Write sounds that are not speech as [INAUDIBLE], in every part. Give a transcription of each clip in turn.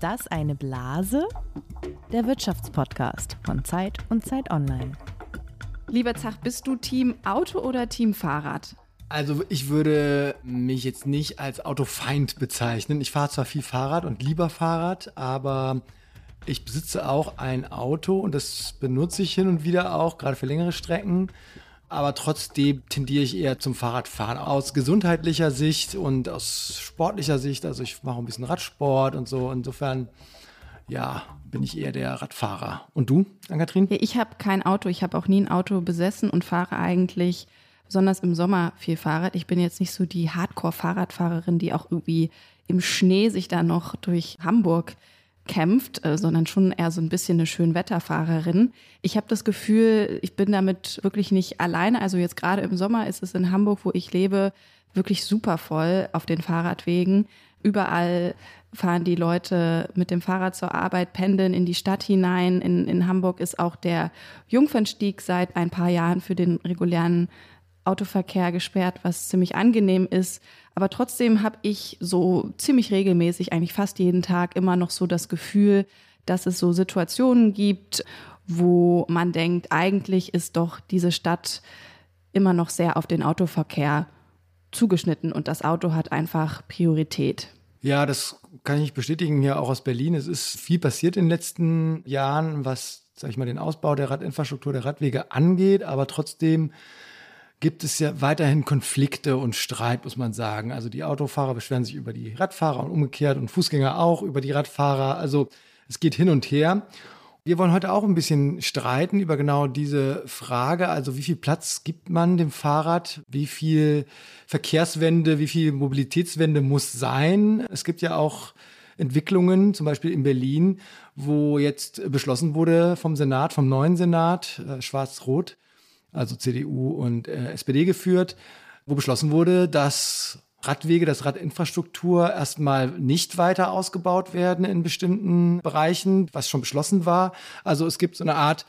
das eine Blase? Der Wirtschaftspodcast von Zeit und Zeit Online. Lieber Zach, bist du Team Auto oder Team Fahrrad? Also ich würde mich jetzt nicht als Autofeind bezeichnen. Ich fahre zwar viel Fahrrad und lieber Fahrrad, aber ich besitze auch ein Auto und das benutze ich hin und wieder auch, gerade für längere Strecken. Aber trotzdem tendiere ich eher zum Fahrradfahren aus gesundheitlicher Sicht und aus sportlicher Sicht. Also ich mache ein bisschen Radsport und so. Insofern, ja, bin ich eher der Radfahrer. Und du, Ann-Kathrin? Ich habe kein Auto. Ich habe auch nie ein Auto besessen und fahre eigentlich besonders im Sommer viel Fahrrad. Ich bin jetzt nicht so die Hardcore-Fahrradfahrerin, die auch irgendwie im Schnee sich da noch durch Hamburg kämpft, äh, sondern schon eher so ein bisschen eine Schönwetterfahrerin. Ich habe das Gefühl, ich bin damit wirklich nicht alleine. Also jetzt gerade im Sommer ist es in Hamburg, wo ich lebe, wirklich super voll auf den Fahrradwegen. Überall fahren die Leute mit dem Fahrrad zur Arbeit, pendeln in die Stadt hinein. In, in Hamburg ist auch der Jungfernstieg seit ein paar Jahren für den regulären Autoverkehr gesperrt, was ziemlich angenehm ist. Aber trotzdem habe ich so ziemlich regelmäßig, eigentlich fast jeden Tag, immer noch so das Gefühl, dass es so Situationen gibt, wo man denkt, eigentlich ist doch diese Stadt immer noch sehr auf den Autoverkehr zugeschnitten und das Auto hat einfach Priorität. Ja, das kann ich bestätigen hier auch aus Berlin. Es ist viel passiert in den letzten Jahren, was, sag ich mal, den Ausbau der Radinfrastruktur, der Radwege angeht, aber trotzdem gibt es ja weiterhin Konflikte und Streit, muss man sagen. Also die Autofahrer beschweren sich über die Radfahrer und umgekehrt und Fußgänger auch über die Radfahrer. Also es geht hin und her. Wir wollen heute auch ein bisschen streiten über genau diese Frage. Also wie viel Platz gibt man dem Fahrrad? Wie viel Verkehrswende, wie viel Mobilitätswende muss sein? Es gibt ja auch Entwicklungen, zum Beispiel in Berlin, wo jetzt beschlossen wurde vom Senat, vom neuen Senat, äh, schwarz-rot, also CDU und äh, SPD geführt, wo beschlossen wurde, dass Radwege, dass Radinfrastruktur erstmal nicht weiter ausgebaut werden in bestimmten Bereichen, was schon beschlossen war. Also es gibt so eine Art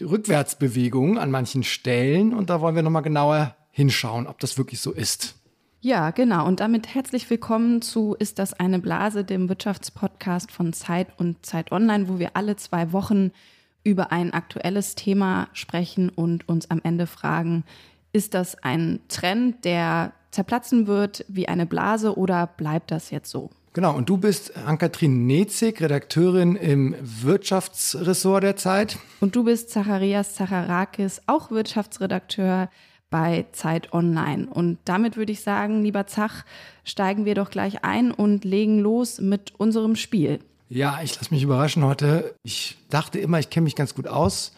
Rückwärtsbewegung an manchen Stellen und da wollen wir nochmal genauer hinschauen, ob das wirklich so ist. Ja, genau. Und damit herzlich willkommen zu Ist das eine Blase, dem Wirtschaftspodcast von Zeit und Zeit Online, wo wir alle zwei Wochen über ein aktuelles Thema sprechen und uns am Ende fragen, ist das ein Trend, der zerplatzen wird wie eine Blase oder bleibt das jetzt so? Genau, und du bist Ann-Kathrin Nezig, Redakteurin im Wirtschaftsressort der Zeit. Und du bist Zacharias Zacharakis, auch Wirtschaftsredakteur bei Zeit Online. Und damit würde ich sagen, lieber Zach, steigen wir doch gleich ein und legen los mit unserem Spiel. Ja, ich lasse mich überraschen heute. Ich dachte immer, ich kenne mich ganz gut aus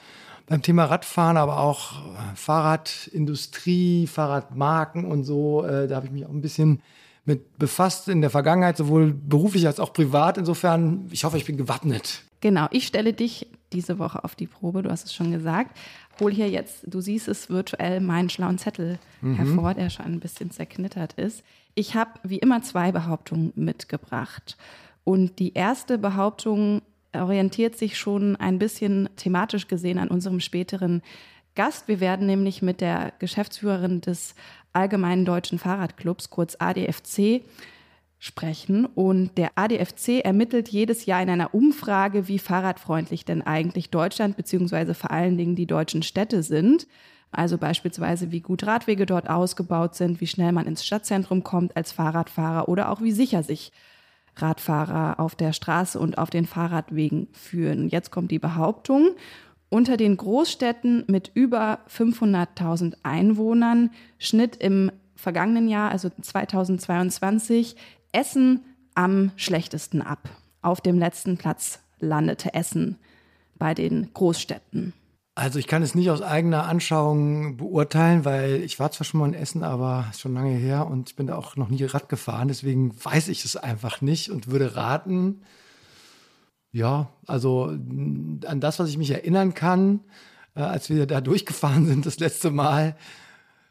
beim Thema Radfahren, aber auch Fahrradindustrie, Fahrradmarken und so. Äh, da habe ich mich auch ein bisschen mit befasst in der Vergangenheit, sowohl beruflich als auch privat. Insofern, ich hoffe, ich bin gewappnet. Genau, ich stelle dich diese Woche auf die Probe, du hast es schon gesagt. Hol hier jetzt, du siehst es virtuell, meinen schlauen Zettel mhm. hervor, der schon ein bisschen zerknittert ist. Ich habe wie immer zwei Behauptungen mitgebracht. Und die erste Behauptung orientiert sich schon ein bisschen thematisch gesehen an unserem späteren Gast. Wir werden nämlich mit der Geschäftsführerin des Allgemeinen Deutschen Fahrradclubs, kurz ADFC, sprechen. Und der ADFC ermittelt jedes Jahr in einer Umfrage, wie fahrradfreundlich denn eigentlich Deutschland beziehungsweise vor allen Dingen die deutschen Städte sind. Also beispielsweise, wie gut Radwege dort ausgebaut sind, wie schnell man ins Stadtzentrum kommt als Fahrradfahrer oder auch wie sicher sich Radfahrer auf der Straße und auf den Fahrradwegen führen. Jetzt kommt die Behauptung, unter den Großstädten mit über 500.000 Einwohnern schnitt im vergangenen Jahr, also 2022, Essen am schlechtesten ab. Auf dem letzten Platz landete Essen bei den Großstädten. Also ich kann es nicht aus eigener Anschauung beurteilen, weil ich war zwar schon mal in Essen, aber schon lange her und ich bin da auch noch nie Rad gefahren, deswegen weiß ich es einfach nicht und würde raten, ja, also an das, was ich mich erinnern kann, äh, als wir da [LAUGHS] durchgefahren sind das letzte Mal,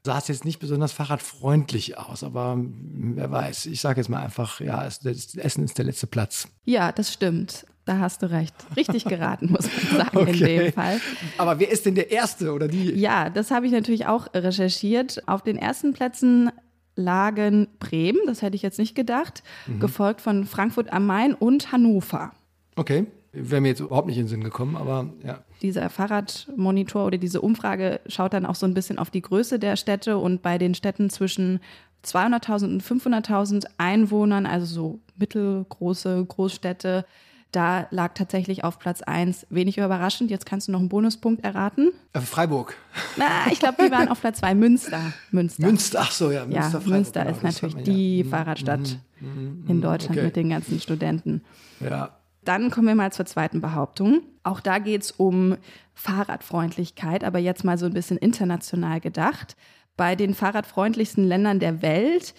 sah es jetzt nicht besonders fahrradfreundlich aus, aber wer weiß, ich sage jetzt mal einfach, ja, es, Essen ist der letzte Platz. Ja, das stimmt. Da hast du recht. Richtig geraten, muss man [LAUGHS] sagen okay. in dem Fall. Aber wer ist denn der Erste oder die? Ja, das habe ich natürlich auch recherchiert. Auf den ersten Plätzen lagen Bremen, das hätte ich jetzt nicht gedacht, mhm. gefolgt von Frankfurt am Main und Hannover. Okay, wäre mir jetzt überhaupt nicht in den Sinn gekommen, aber ja. Dieser Fahrradmonitor oder diese Umfrage schaut dann auch so ein bisschen auf die Größe der Städte und bei den Städten zwischen 200.000 und 500.000 Einwohnern, also so mittelgroße Großstädte, da lag tatsächlich auf Platz 1, wenig überraschend, jetzt kannst du noch einen Bonuspunkt erraten. Äh, Freiburg. Na, ich glaube, die waren auf Platz 2, Münster. Münster. Münster, ach so, ja. Münster, ja, Münster genau, ist natürlich die ja. Fahrradstadt mhm, mhm, in Deutschland okay. mit den ganzen Studenten. Ja. Dann kommen wir mal zur zweiten Behauptung. Auch da geht es um Fahrradfreundlichkeit, aber jetzt mal so ein bisschen international gedacht. Bei den fahrradfreundlichsten Ländern der Welt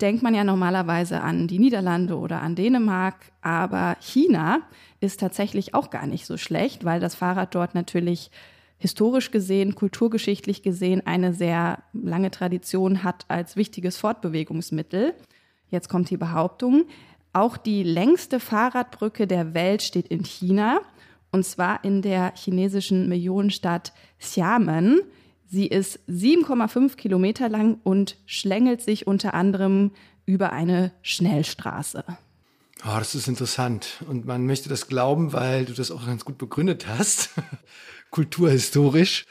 denkt man ja normalerweise an die Niederlande oder an Dänemark, aber China ist tatsächlich auch gar nicht so schlecht, weil das Fahrrad dort natürlich historisch gesehen, kulturgeschichtlich gesehen eine sehr lange Tradition hat als wichtiges Fortbewegungsmittel. Jetzt kommt die Behauptung, auch die längste Fahrradbrücke der Welt steht in China, und zwar in der chinesischen Millionenstadt Xiamen. Sie ist 7,5 Kilometer lang und schlängelt sich unter anderem über eine Schnellstraße. Oh, das ist interessant. Und man möchte das glauben, weil du das auch ganz gut begründet hast, [LAUGHS] kulturhistorisch.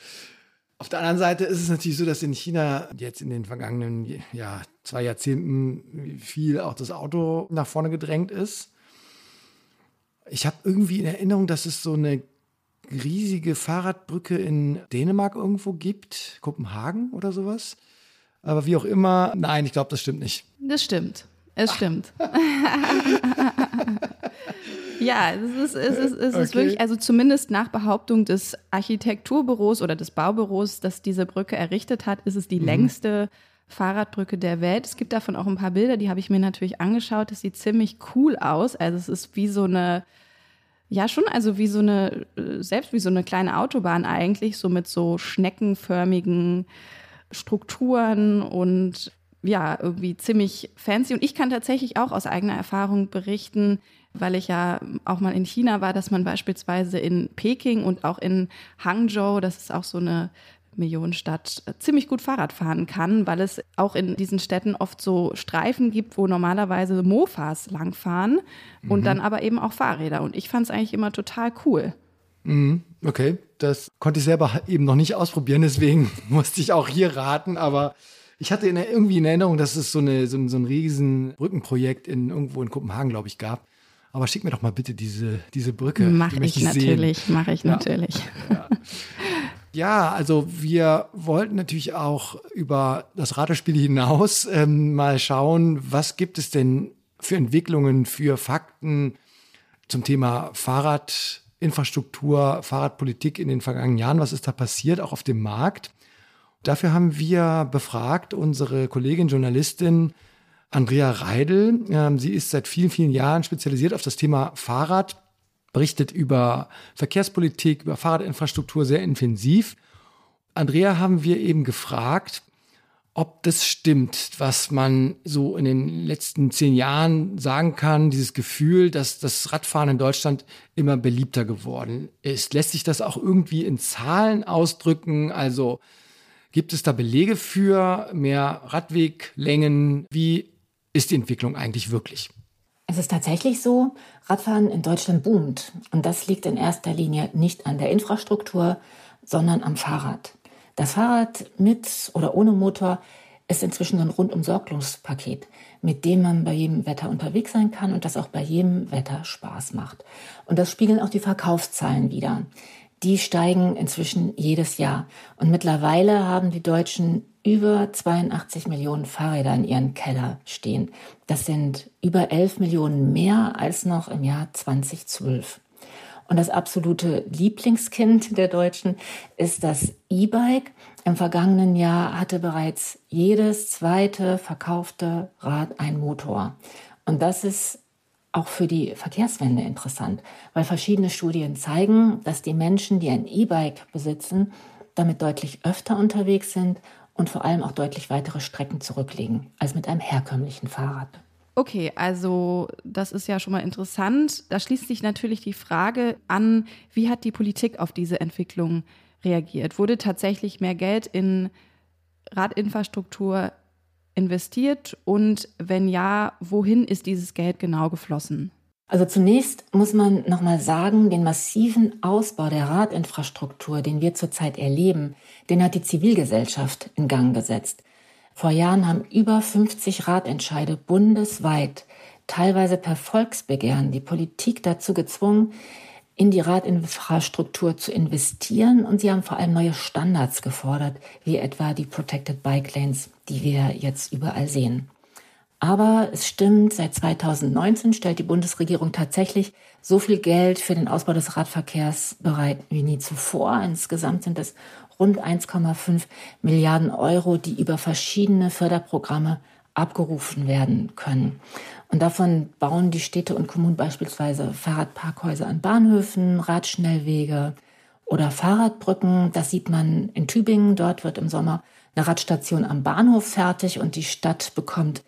Auf der anderen Seite ist es natürlich so, dass in China jetzt in den vergangenen ja, zwei Jahrzehnten viel auch das Auto nach vorne gedrängt ist. Ich habe irgendwie in Erinnerung, dass es so eine riesige Fahrradbrücke in Dänemark irgendwo gibt, Kopenhagen oder sowas. Aber wie auch immer, nein, ich glaube, das stimmt nicht. Das stimmt. Es stimmt. [LAUGHS] Ja, es ist, es ist, es ist okay. wirklich, also zumindest nach Behauptung des Architekturbüros oder des Baubüros, das diese Brücke errichtet hat, ist es die mhm. längste Fahrradbrücke der Welt. Es gibt davon auch ein paar Bilder, die habe ich mir natürlich angeschaut. Das sieht ziemlich cool aus. Also es ist wie so eine, ja schon, also wie so eine, selbst wie so eine kleine Autobahn eigentlich, so mit so schneckenförmigen Strukturen und ja, irgendwie ziemlich fancy. Und ich kann tatsächlich auch aus eigener Erfahrung berichten, weil ich ja auch mal in China war, dass man beispielsweise in Peking und auch in Hangzhou, das ist auch so eine Millionenstadt, ziemlich gut Fahrrad fahren kann, weil es auch in diesen Städten oft so Streifen gibt, wo normalerweise Mofas langfahren mhm. und dann aber eben auch Fahrräder. Und ich fand es eigentlich immer total cool. Mhm. Okay, das konnte ich selber eben noch nicht ausprobieren, deswegen [LAUGHS] musste ich auch hier raten, aber ich hatte in, irgendwie in Erinnerung, dass es so, eine, so, ein, so ein riesen Brückenprojekt in, irgendwo in Kopenhagen, glaube ich, gab. Aber schick mir doch mal bitte diese, diese Brücke. Mach die ich natürlich, mache ich ja. natürlich. Ja. [LAUGHS] ja. also wir wollten natürlich auch über das Ratespiel hinaus ähm, mal schauen, was gibt es denn für Entwicklungen, für Fakten zum Thema Fahrradinfrastruktur, Fahrradpolitik in den vergangenen Jahren. Was ist da passiert, auch auf dem Markt? Dafür haben wir befragt unsere Kollegin Journalistin Andrea Reidel. Ähm, sie ist seit vielen, vielen Jahren spezialisiert auf das Thema Fahrrad, berichtet über Verkehrspolitik, über Fahrradinfrastruktur sehr intensiv. Andrea haben wir eben gefragt, ob das stimmt, was man so in den letzten zehn Jahren sagen kann, dieses Gefühl, dass das Radfahren in Deutschland immer beliebter geworden ist. Lässt sich das auch irgendwie in Zahlen ausdrücken? Also gibt es da Belege für mehr Radweglängen? Wie ist die Entwicklung eigentlich wirklich? Es ist tatsächlich so, Radfahren in Deutschland boomt. Und das liegt in erster Linie nicht an der Infrastruktur, sondern am Fahrrad. Das Fahrrad mit oder ohne Motor ist inzwischen ein rundum sorglos Paket, mit dem man bei jedem Wetter unterwegs sein kann und das auch bei jedem Wetter Spaß macht. Und das spiegeln auch die Verkaufszahlen wieder. Die steigen inzwischen jedes Jahr. Und mittlerweile haben die Deutschen über 82 Millionen Fahrräder in ihren Keller stehen. Das sind über 11 Millionen mehr als noch im Jahr 2012. Und das absolute Lieblingskind der Deutschen ist das E-Bike. Im vergangenen Jahr hatte bereits jedes zweite verkaufte Rad ein Motor. Und das ist auch für die Verkehrswende interessant, weil verschiedene Studien zeigen, dass die Menschen, die ein E-Bike besitzen, damit deutlich öfter unterwegs sind und vor allem auch deutlich weitere Strecken zurücklegen als mit einem herkömmlichen Fahrrad. Okay, also das ist ja schon mal interessant. Da schließt sich natürlich die Frage an, wie hat die Politik auf diese Entwicklung reagiert? Wurde tatsächlich mehr Geld in Radinfrastruktur investiert und wenn ja, wohin ist dieses Geld genau geflossen? Also zunächst muss man nochmal sagen, den massiven Ausbau der Radinfrastruktur, den wir zurzeit erleben, den hat die Zivilgesellschaft in Gang gesetzt. Vor Jahren haben über 50 Ratentscheide bundesweit, teilweise per Volksbegehren, die Politik dazu gezwungen, in die Radinfrastruktur zu investieren und sie haben vor allem neue Standards gefordert, wie etwa die Protected Bike Lanes, die wir jetzt überall sehen. Aber es stimmt, seit 2019 stellt die Bundesregierung tatsächlich so viel Geld für den Ausbau des Radverkehrs bereit wie nie zuvor. Insgesamt sind es rund 1,5 Milliarden Euro, die über verschiedene Förderprogramme abgerufen werden können. Und davon bauen die Städte und Kommunen beispielsweise Fahrradparkhäuser an Bahnhöfen, Radschnellwege oder Fahrradbrücken. Das sieht man in Tübingen. Dort wird im Sommer eine Radstation am Bahnhof fertig und die Stadt bekommt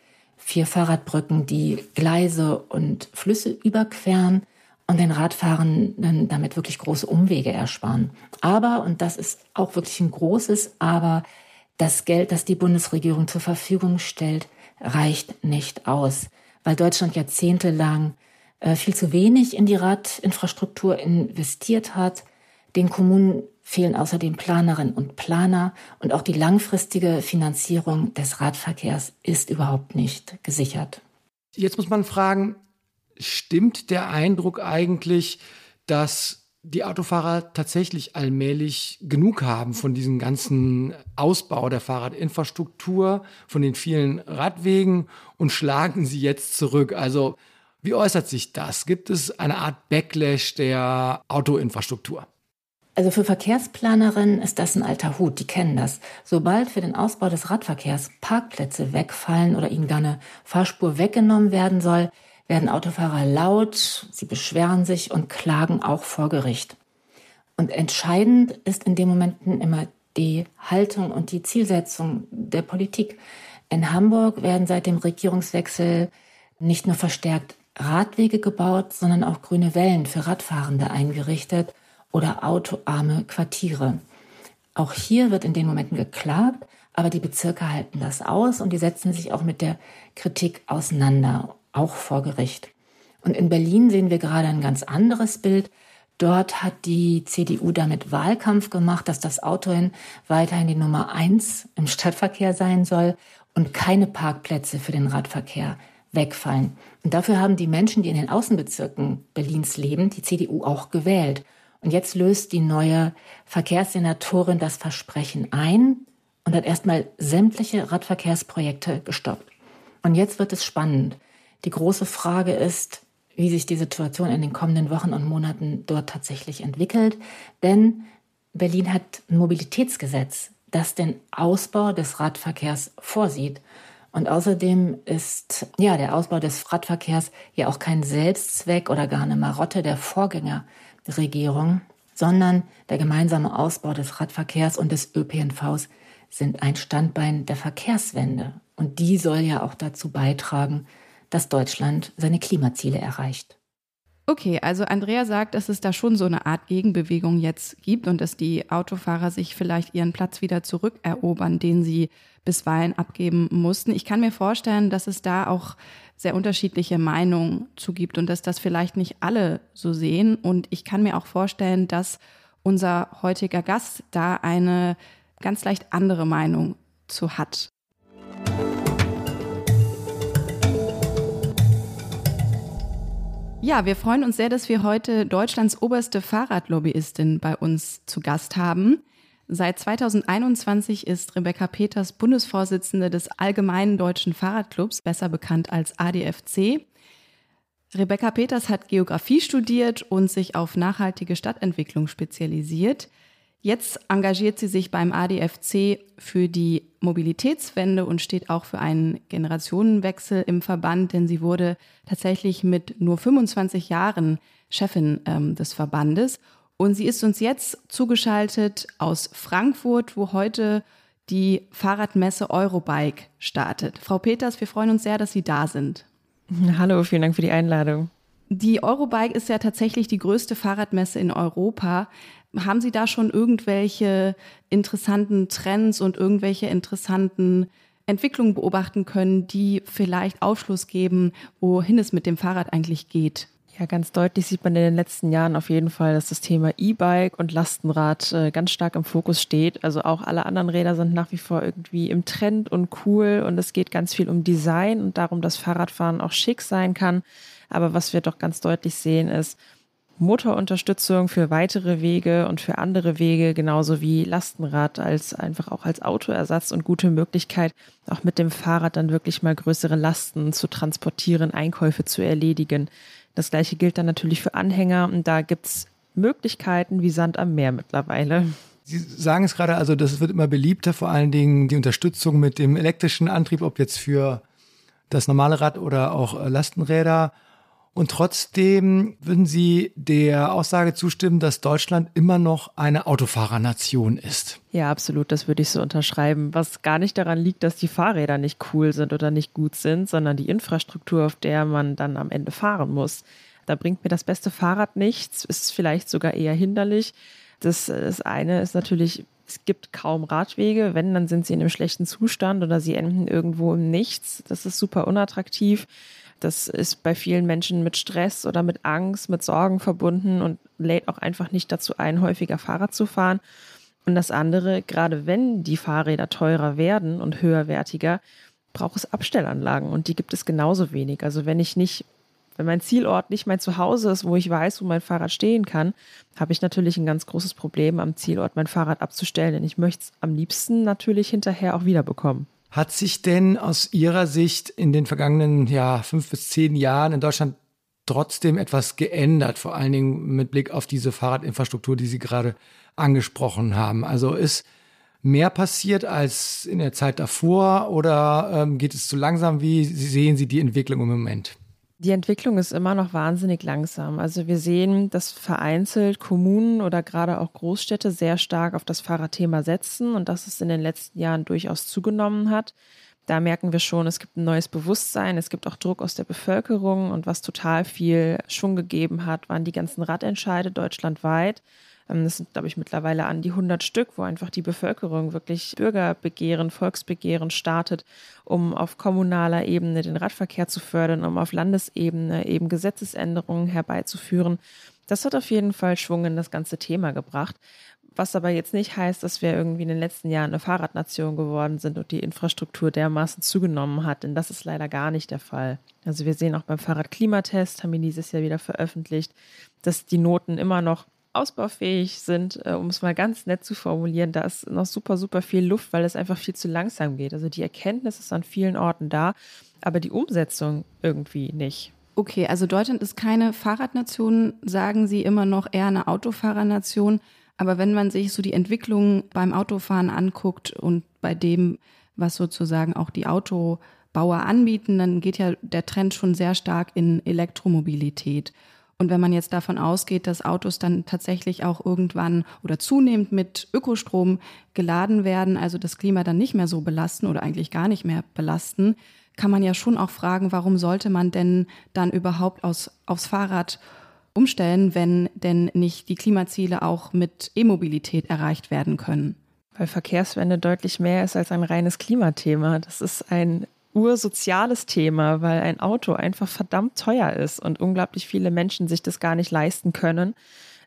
vier Fahrradbrücken, die Gleise und Flüsse überqueren und den Radfahrenden damit wirklich große Umwege ersparen. Aber, und das ist auch wirklich ein großes Aber, das Geld, das die Bundesregierung zur Verfügung stellt, reicht nicht aus, weil Deutschland jahrzehntelang äh, viel zu wenig in die Radinfrastruktur investiert hat. Den Kommunen fehlen außerdem Planerinnen und Planer und auch die langfristige Finanzierung des Radverkehrs ist überhaupt nicht gesichert. Jetzt muss man fragen, stimmt der Eindruck eigentlich, dass die Autofahrer tatsächlich allmählich genug haben von diesem ganzen Ausbau der Fahrradinfrastruktur, von den vielen Radwegen und schlagen sie jetzt zurück. Also wie äußert sich das? Gibt es eine Art Backlash der Autoinfrastruktur? Also für Verkehrsplanerinnen ist das ein alter Hut, die kennen das. Sobald für den Ausbau des Radverkehrs Parkplätze wegfallen oder ihnen gar eine Fahrspur weggenommen werden soll, werden Autofahrer laut, sie beschweren sich und klagen auch vor Gericht. Und entscheidend ist in den Momenten immer die Haltung und die Zielsetzung der Politik. In Hamburg werden seit dem Regierungswechsel nicht nur verstärkt Radwege gebaut, sondern auch grüne Wellen für Radfahrende eingerichtet oder autoarme Quartiere. Auch hier wird in den Momenten geklagt, aber die Bezirke halten das aus und die setzen sich auch mit der Kritik auseinander auch vor Gericht. Und in Berlin sehen wir gerade ein ganz anderes Bild. Dort hat die CDU damit Wahlkampf gemacht, dass das Auto weiterhin die Nummer eins im Stadtverkehr sein soll und keine Parkplätze für den Radverkehr wegfallen. Und dafür haben die Menschen, die in den Außenbezirken Berlins leben, die CDU auch gewählt. Und jetzt löst die neue Verkehrssenatorin das Versprechen ein und hat erstmal sämtliche Radverkehrsprojekte gestoppt. Und jetzt wird es spannend. Die große Frage ist, wie sich die Situation in den kommenden Wochen und Monaten dort tatsächlich entwickelt. Denn Berlin hat ein Mobilitätsgesetz, das den Ausbau des Radverkehrs vorsieht. Und außerdem ist ja der Ausbau des Radverkehrs ja auch kein Selbstzweck oder gar eine Marotte der Vorgängerregierung, sondern der gemeinsame Ausbau des Radverkehrs und des ÖPNVs sind ein Standbein der Verkehrswende. Und die soll ja auch dazu beitragen, dass Deutschland seine Klimaziele erreicht. Okay, also Andrea sagt, dass es da schon so eine Art Gegenbewegung jetzt gibt und dass die Autofahrer sich vielleicht ihren Platz wieder zurückerobern, den sie bisweilen abgeben mussten. Ich kann mir vorstellen, dass es da auch sehr unterschiedliche Meinungen zu gibt und dass das vielleicht nicht alle so sehen. Und ich kann mir auch vorstellen, dass unser heutiger Gast da eine ganz leicht andere Meinung zu hat. Ja, wir freuen uns sehr, dass wir heute Deutschlands oberste Fahrradlobbyistin bei uns zu Gast haben. Seit 2021 ist Rebecca Peters Bundesvorsitzende des Allgemeinen Deutschen Fahrradclubs, besser bekannt als ADFC. Rebecca Peters hat Geografie studiert und sich auf nachhaltige Stadtentwicklung spezialisiert. Jetzt engagiert sie sich beim ADFC für die Mobilitätswende und steht auch für einen Generationenwechsel im Verband, denn sie wurde tatsächlich mit nur 25 Jahren Chefin ähm, des Verbandes. Und sie ist uns jetzt zugeschaltet aus Frankfurt, wo heute die Fahrradmesse Eurobike startet. Frau Peters, wir freuen uns sehr, dass Sie da sind. Hallo, vielen Dank für die Einladung. Die Eurobike ist ja tatsächlich die größte Fahrradmesse in Europa. Haben Sie da schon irgendwelche interessanten Trends und irgendwelche interessanten Entwicklungen beobachten können, die vielleicht Aufschluss geben, wohin es mit dem Fahrrad eigentlich geht? Ja, ganz deutlich sieht man in den letzten Jahren auf jeden Fall, dass das Thema E-Bike und Lastenrad äh, ganz stark im Fokus steht. Also auch alle anderen Räder sind nach wie vor irgendwie im Trend und cool und es geht ganz viel um Design und darum, dass Fahrradfahren auch schick sein kann. Aber was wir doch ganz deutlich sehen ist, Motorunterstützung für weitere Wege und für andere Wege, genauso wie Lastenrad als einfach auch als Autoersatz und gute Möglichkeit, auch mit dem Fahrrad dann wirklich mal größere Lasten zu transportieren, Einkäufe zu erledigen. Das gleiche gilt dann natürlich für Anhänger und da gibt's Möglichkeiten wie Sand am Meer mittlerweile. Sie sagen es gerade, also das wird immer beliebter, vor allen Dingen die Unterstützung mit dem elektrischen Antrieb, ob jetzt für das normale Rad oder auch äh, Lastenräder. Und trotzdem würden Sie der Aussage zustimmen, dass Deutschland immer noch eine Autofahrernation ist. Ja, absolut, das würde ich so unterschreiben. Was gar nicht daran liegt, dass die Fahrräder nicht cool sind oder nicht gut sind, sondern die Infrastruktur, auf der man dann am Ende fahren muss. Da bringt mir das beste Fahrrad nichts, ist vielleicht sogar eher hinderlich. Das, das eine ist natürlich, es gibt kaum Radwege. Wenn, dann sind sie in einem schlechten Zustand oder sie enden irgendwo im Nichts. Das ist super unattraktiv. Das ist bei vielen Menschen mit Stress oder mit Angst, mit Sorgen verbunden und lädt auch einfach nicht dazu ein, häufiger Fahrrad zu fahren. Und das andere, gerade wenn die Fahrräder teurer werden und höherwertiger, braucht es Abstellanlagen und die gibt es genauso wenig. Also wenn ich nicht, wenn mein Zielort nicht mein Zuhause ist, wo ich weiß, wo mein Fahrrad stehen kann, habe ich natürlich ein ganz großes Problem, am Zielort mein Fahrrad abzustellen, denn ich möchte es am liebsten natürlich hinterher auch wiederbekommen. Hat sich denn aus Ihrer Sicht in den vergangenen ja, fünf bis zehn Jahren in Deutschland trotzdem etwas geändert, vor allen Dingen mit Blick auf diese Fahrradinfrastruktur, die Sie gerade angesprochen haben. Also ist mehr passiert als in der Zeit davor oder ähm, geht es zu langsam? Wie sehen Sie die Entwicklung im Moment? Die Entwicklung ist immer noch wahnsinnig langsam. Also wir sehen, dass vereinzelt Kommunen oder gerade auch Großstädte sehr stark auf das Fahrradthema setzen und dass es in den letzten Jahren durchaus zugenommen hat. Da merken wir schon, es gibt ein neues Bewusstsein, es gibt auch Druck aus der Bevölkerung und was total viel Schwung gegeben hat, waren die ganzen Radentscheide deutschlandweit. Ähm, das sind, glaube ich, mittlerweile an die 100 Stück, wo einfach die Bevölkerung wirklich Bürgerbegehren, Volksbegehren startet, um auf kommunaler Ebene den Radverkehr zu fördern, um auf Landesebene eben Gesetzesänderungen herbeizuführen. Das hat auf jeden Fall Schwung in das ganze Thema gebracht. Was aber jetzt nicht heißt, dass wir irgendwie in den letzten Jahren eine Fahrradnation geworden sind und die Infrastruktur dermaßen zugenommen hat, denn das ist leider gar nicht der Fall. Also wir sehen auch beim Fahrradklimatest, haben wir dieses Jahr wieder veröffentlicht, dass die Noten immer noch ausbaufähig sind, äh, um es mal ganz nett zu formulieren, da ist noch super, super viel Luft, weil es einfach viel zu langsam geht. Also die Erkenntnis ist an vielen Orten da, aber die Umsetzung irgendwie nicht. Okay, also Deutschland ist keine Fahrradnation, sagen Sie immer noch eher eine Autofahrernation. Aber wenn man sich so die Entwicklung beim Autofahren anguckt und bei dem, was sozusagen auch die Autobauer anbieten, dann geht ja der Trend schon sehr stark in Elektromobilität. Und wenn man jetzt davon ausgeht, dass Autos dann tatsächlich auch irgendwann oder zunehmend mit Ökostrom geladen werden, also das Klima dann nicht mehr so belasten oder eigentlich gar nicht mehr belasten, kann man ja schon auch fragen, warum sollte man denn dann überhaupt aus, aufs Fahrrad umstellen, wenn denn nicht die Klimaziele auch mit E-Mobilität erreicht werden können? Weil Verkehrswende deutlich mehr ist als ein reines Klimathema. Das ist ein ursoziales Thema, weil ein Auto einfach verdammt teuer ist und unglaublich viele Menschen sich das gar nicht leisten können,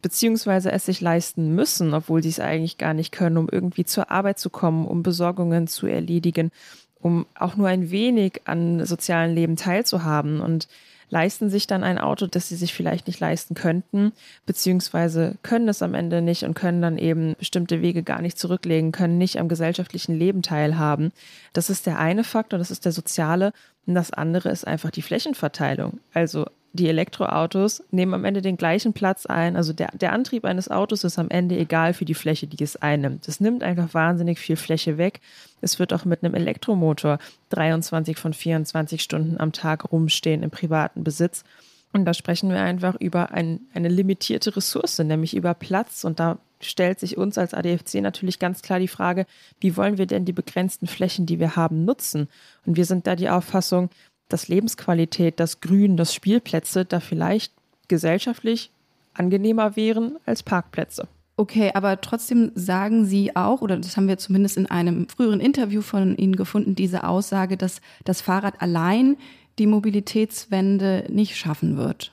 beziehungsweise es sich leisten müssen, obwohl sie es eigentlich gar nicht können, um irgendwie zur Arbeit zu kommen, um Besorgungen zu erledigen, um auch nur ein wenig an sozialen Leben teilzuhaben. Und leisten sich dann ein Auto, das sie sich vielleicht nicht leisten könnten, beziehungsweise können es am Ende nicht und können dann eben bestimmte Wege gar nicht zurücklegen, können nicht am gesellschaftlichen Leben teilhaben. Das ist der eine Faktor, das ist der soziale. Und das andere ist einfach die Flächenverteilung. Also die Elektroautos nehmen am Ende den gleichen Platz ein. Also der, der Antrieb eines Autos ist am Ende egal für die Fläche, die es einnimmt. Es nimmt einfach wahnsinnig viel Fläche weg. Es wird auch mit einem Elektromotor 23 von 24 Stunden am Tag rumstehen im privaten Besitz. Und da sprechen wir einfach über ein, eine limitierte Ressource, nämlich über Platz. Und da stellt sich uns als ADFC natürlich ganz klar die Frage, wie wollen wir denn die begrenzten Flächen, die wir haben, nutzen? Und wir sind da die Auffassung, dass Lebensqualität, das Grün, das Spielplätze da vielleicht gesellschaftlich angenehmer wären als Parkplätze. Okay, aber trotzdem sagen Sie auch, oder das haben wir zumindest in einem früheren Interview von Ihnen gefunden, diese Aussage, dass das Fahrrad allein die Mobilitätswende nicht schaffen wird.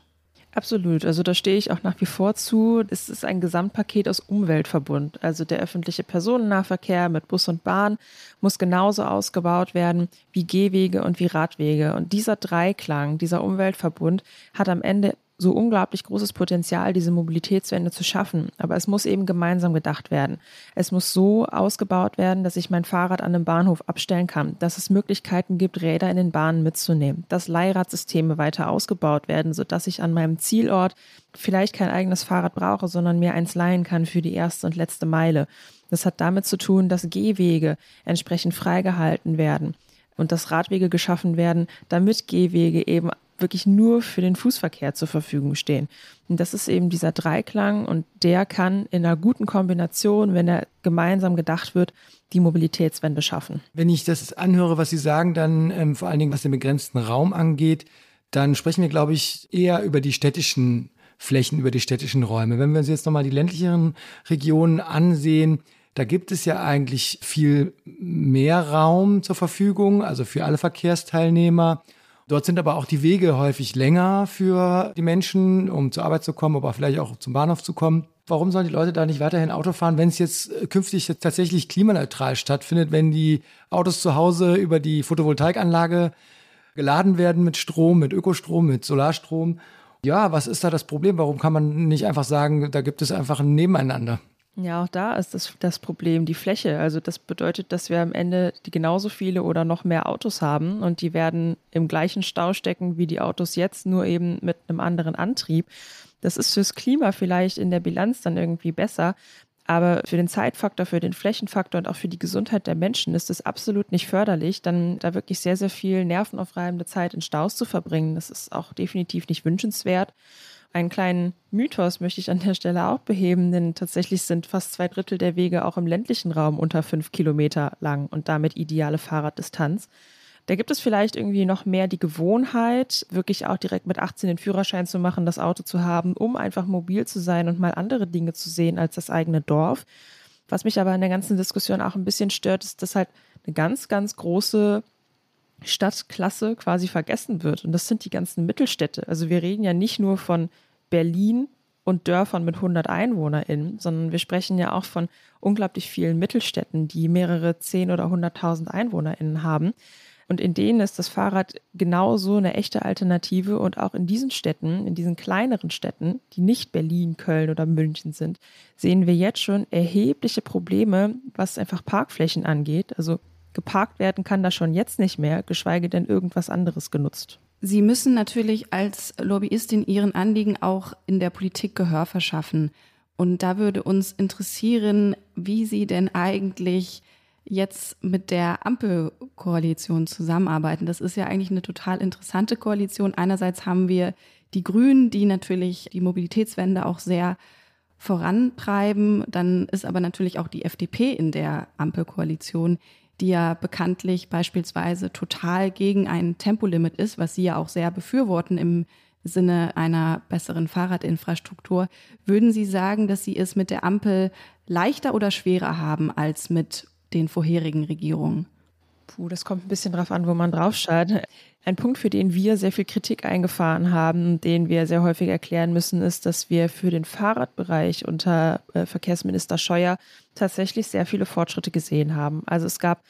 Absolut. Also da stehe ich auch nach wie vor zu. Es ist ein Gesamtpaket aus Umweltverbund. Also der öffentliche Personennahverkehr mit Bus und Bahn muss genauso ausgebaut werden wie Gehwege und wie Radwege. Und dieser Dreiklang, dieser Umweltverbund hat am Ende so unglaublich großes Potenzial, diese Mobilitätswende zu schaffen. Aber es muss eben gemeinsam gedacht werden. Es muss so ausgebaut werden, dass ich mein Fahrrad an einem Bahnhof abstellen kann, dass es Möglichkeiten gibt, Räder in den Bahnen mitzunehmen, dass Leihradsysteme weiter ausgebaut werden, sodass ich an meinem Zielort vielleicht kein eigenes Fahrrad brauche, sondern mir eins leihen kann für die erste und letzte Meile. Das hat damit zu tun, dass Gehwege entsprechend freigehalten werden und dass Radwege geschaffen werden, damit Gehwege eben wirklich nur für den Fußverkehr zur Verfügung stehen. Und das ist eben dieser Dreiklang und der kann in einer guten Kombination, wenn er gemeinsam gedacht wird, die Mobilitätswende schaffen. Wenn ich das anhöre, was Sie sagen, dann ähm, vor allen Dingen, was den begrenzten Raum angeht, dann sprechen wir, glaube ich, eher über die städtischen Flächen, über die städtischen Räume. Wenn wir uns jetzt nochmal die ländlicheren Regionen ansehen, da gibt es ja eigentlich viel mehr Raum zur Verfügung, also für alle Verkehrsteilnehmer. Dort sind aber auch die Wege häufig länger für die Menschen, um zur Arbeit zu kommen, aber vielleicht auch zum Bahnhof zu kommen. Warum sollen die Leute da nicht weiterhin Auto fahren, wenn es jetzt äh, künftig jetzt tatsächlich klimaneutral stattfindet, wenn die Autos zu Hause über die Photovoltaikanlage geladen werden mit Strom, mit Ökostrom, mit Solarstrom? Ja, was ist da das Problem? Warum kann man nicht einfach sagen, da gibt es einfach ein Nebeneinander? Ja, auch da ist das, das Problem die Fläche. Also das bedeutet, dass wir am Ende die genauso viele oder noch mehr Autos haben und die werden im gleichen Stau stecken wie die Autos jetzt, nur eben mit einem anderen Antrieb. Das ist fürs Klima vielleicht in der Bilanz dann irgendwie besser, aber für den Zeitfaktor, für den Flächenfaktor und auch für die Gesundheit der Menschen ist es absolut nicht förderlich, dann da wirklich sehr, sehr viel nervenaufreibende Zeit in Staus zu verbringen. Das ist auch definitiv nicht wünschenswert. Einen kleinen Mythos möchte ich an der Stelle auch beheben, denn tatsächlich sind fast zwei Drittel der Wege auch im ländlichen Raum unter fünf Kilometer lang und damit ideale Fahrraddistanz. Da gibt es vielleicht irgendwie noch mehr die Gewohnheit, wirklich auch direkt mit 18 den Führerschein zu machen, das Auto zu haben, um einfach mobil zu sein und mal andere Dinge zu sehen als das eigene Dorf. Was mich aber in der ganzen Diskussion auch ein bisschen stört, ist, dass halt eine ganz, ganz große Stadtklasse quasi vergessen wird. Und das sind die ganzen Mittelstädte. Also wir reden ja nicht nur von Berlin und Dörfern mit 100 EinwohnerInnen, sondern wir sprechen ja auch von unglaublich vielen Mittelstädten, die mehrere 10 oder 100.000 EinwohnerInnen haben. Und in denen ist das Fahrrad genauso eine echte Alternative. Und auch in diesen Städten, in diesen kleineren Städten, die nicht Berlin, Köln oder München sind, sehen wir jetzt schon erhebliche Probleme, was einfach Parkflächen angeht. Also geparkt werden kann da schon jetzt nicht mehr, geschweige denn irgendwas anderes genutzt. Sie müssen natürlich als Lobbyistin Ihren Anliegen auch in der Politik Gehör verschaffen. Und da würde uns interessieren, wie Sie denn eigentlich jetzt mit der Ampelkoalition zusammenarbeiten. Das ist ja eigentlich eine total interessante Koalition. Einerseits haben wir die Grünen, die natürlich die Mobilitätswende auch sehr vorantreiben. Dann ist aber natürlich auch die FDP in der Ampelkoalition, die ja bekanntlich beispielsweise total gegen ein Tempolimit ist, was Sie ja auch sehr befürworten im Sinne einer besseren Fahrradinfrastruktur. Würden Sie sagen, dass Sie es mit der Ampel leichter oder schwerer haben als mit den vorherigen Regierungen? Puh, das kommt ein bisschen drauf an, wo man draufschaut. Ein Punkt, für den wir sehr viel Kritik eingefahren haben, den wir sehr häufig erklären müssen, ist, dass wir für den Fahrradbereich unter äh, Verkehrsminister Scheuer tatsächlich sehr viele Fortschritte gesehen haben. Also es gab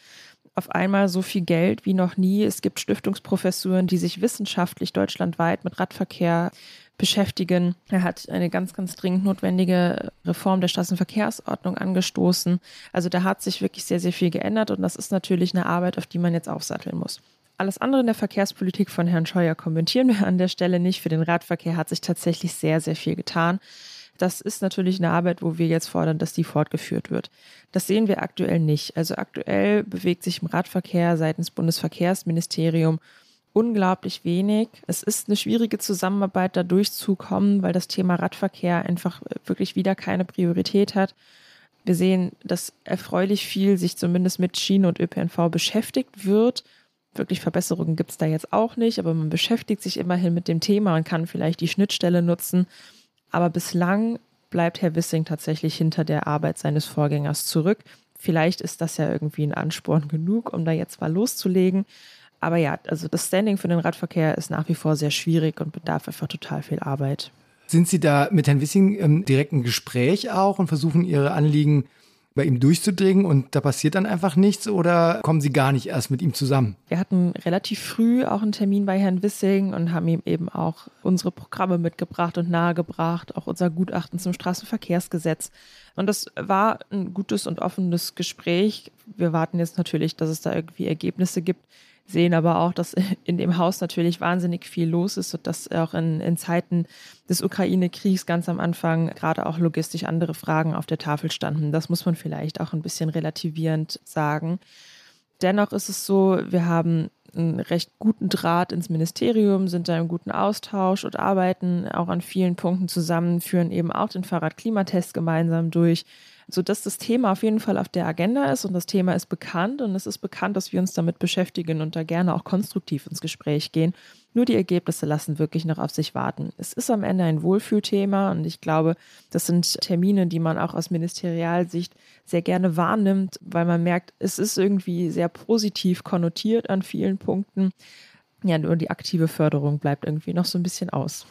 auf einmal so viel Geld wie noch nie. Es gibt Stiftungsprofessuren, die sich wissenschaftlich deutschlandweit mit Radverkehr beschäftigen. Er hat eine ganz, ganz dringend notwendige Reform der Straßenverkehrsordnung angestoßen. Also da hat sich wirklich sehr, sehr viel geändert und das ist natürlich eine Arbeit, auf die man jetzt aufsatteln muss. Alles andere in der Verkehrspolitik von Herrn Scheuer kommentieren wir an der Stelle nicht. Für den Radverkehr hat sich tatsächlich sehr, sehr viel getan. Das ist natürlich eine Arbeit, wo wir jetzt fordern, dass die fortgeführt wird. Das sehen wir aktuell nicht. Also aktuell bewegt sich im Radverkehr seitens Bundesverkehrsministerium unglaublich wenig. Es ist eine schwierige Zusammenarbeit, da durchzukommen, weil das Thema Radverkehr einfach wirklich wieder keine Priorität hat. Wir sehen, dass erfreulich viel sich zumindest mit Schiene und ÖPNV beschäftigt wird. Wirklich Verbesserungen gibt es da jetzt auch nicht, aber man beschäftigt sich immerhin mit dem Thema und kann vielleicht die Schnittstelle nutzen. Aber bislang bleibt Herr Wissing tatsächlich hinter der Arbeit seines Vorgängers zurück. Vielleicht ist das ja irgendwie ein Ansporn genug, um da jetzt mal loszulegen. Aber ja, also das Standing für den Radverkehr ist nach wie vor sehr schwierig und bedarf einfach total viel Arbeit. Sind Sie da mit Herrn Wissing im direkten Gespräch auch und versuchen Ihre Anliegen bei ihm durchzudringen und da passiert dann einfach nichts oder kommen Sie gar nicht erst mit ihm zusammen? Wir hatten relativ früh auch einen Termin bei Herrn Wissing und haben ihm eben auch unsere Programme mitgebracht und nahegebracht, auch unser Gutachten zum Straßenverkehrsgesetz. Und das war ein gutes und offenes Gespräch. Wir warten jetzt natürlich, dass es da irgendwie Ergebnisse gibt sehen aber auch, dass in dem Haus natürlich wahnsinnig viel los ist und dass auch in, in Zeiten des Ukraine-Kriegs ganz am Anfang gerade auch logistisch andere Fragen auf der Tafel standen. Das muss man vielleicht auch ein bisschen relativierend sagen. Dennoch ist es so, wir haben einen recht guten Draht ins Ministerium, sind da im guten Austausch und arbeiten auch an vielen Punkten zusammen, führen eben auch den Fahrradklimatest gemeinsam durch sodass das Thema auf jeden Fall auf der Agenda ist und das Thema ist bekannt und es ist bekannt, dass wir uns damit beschäftigen und da gerne auch konstruktiv ins Gespräch gehen. Nur die Ergebnisse lassen wirklich noch auf sich warten. Es ist am Ende ein Wohlfühlthema und ich glaube, das sind Termine, die man auch aus Ministerialsicht sehr gerne wahrnimmt, weil man merkt, es ist irgendwie sehr positiv konnotiert an vielen Punkten. Ja, nur die aktive Förderung bleibt irgendwie noch so ein bisschen aus.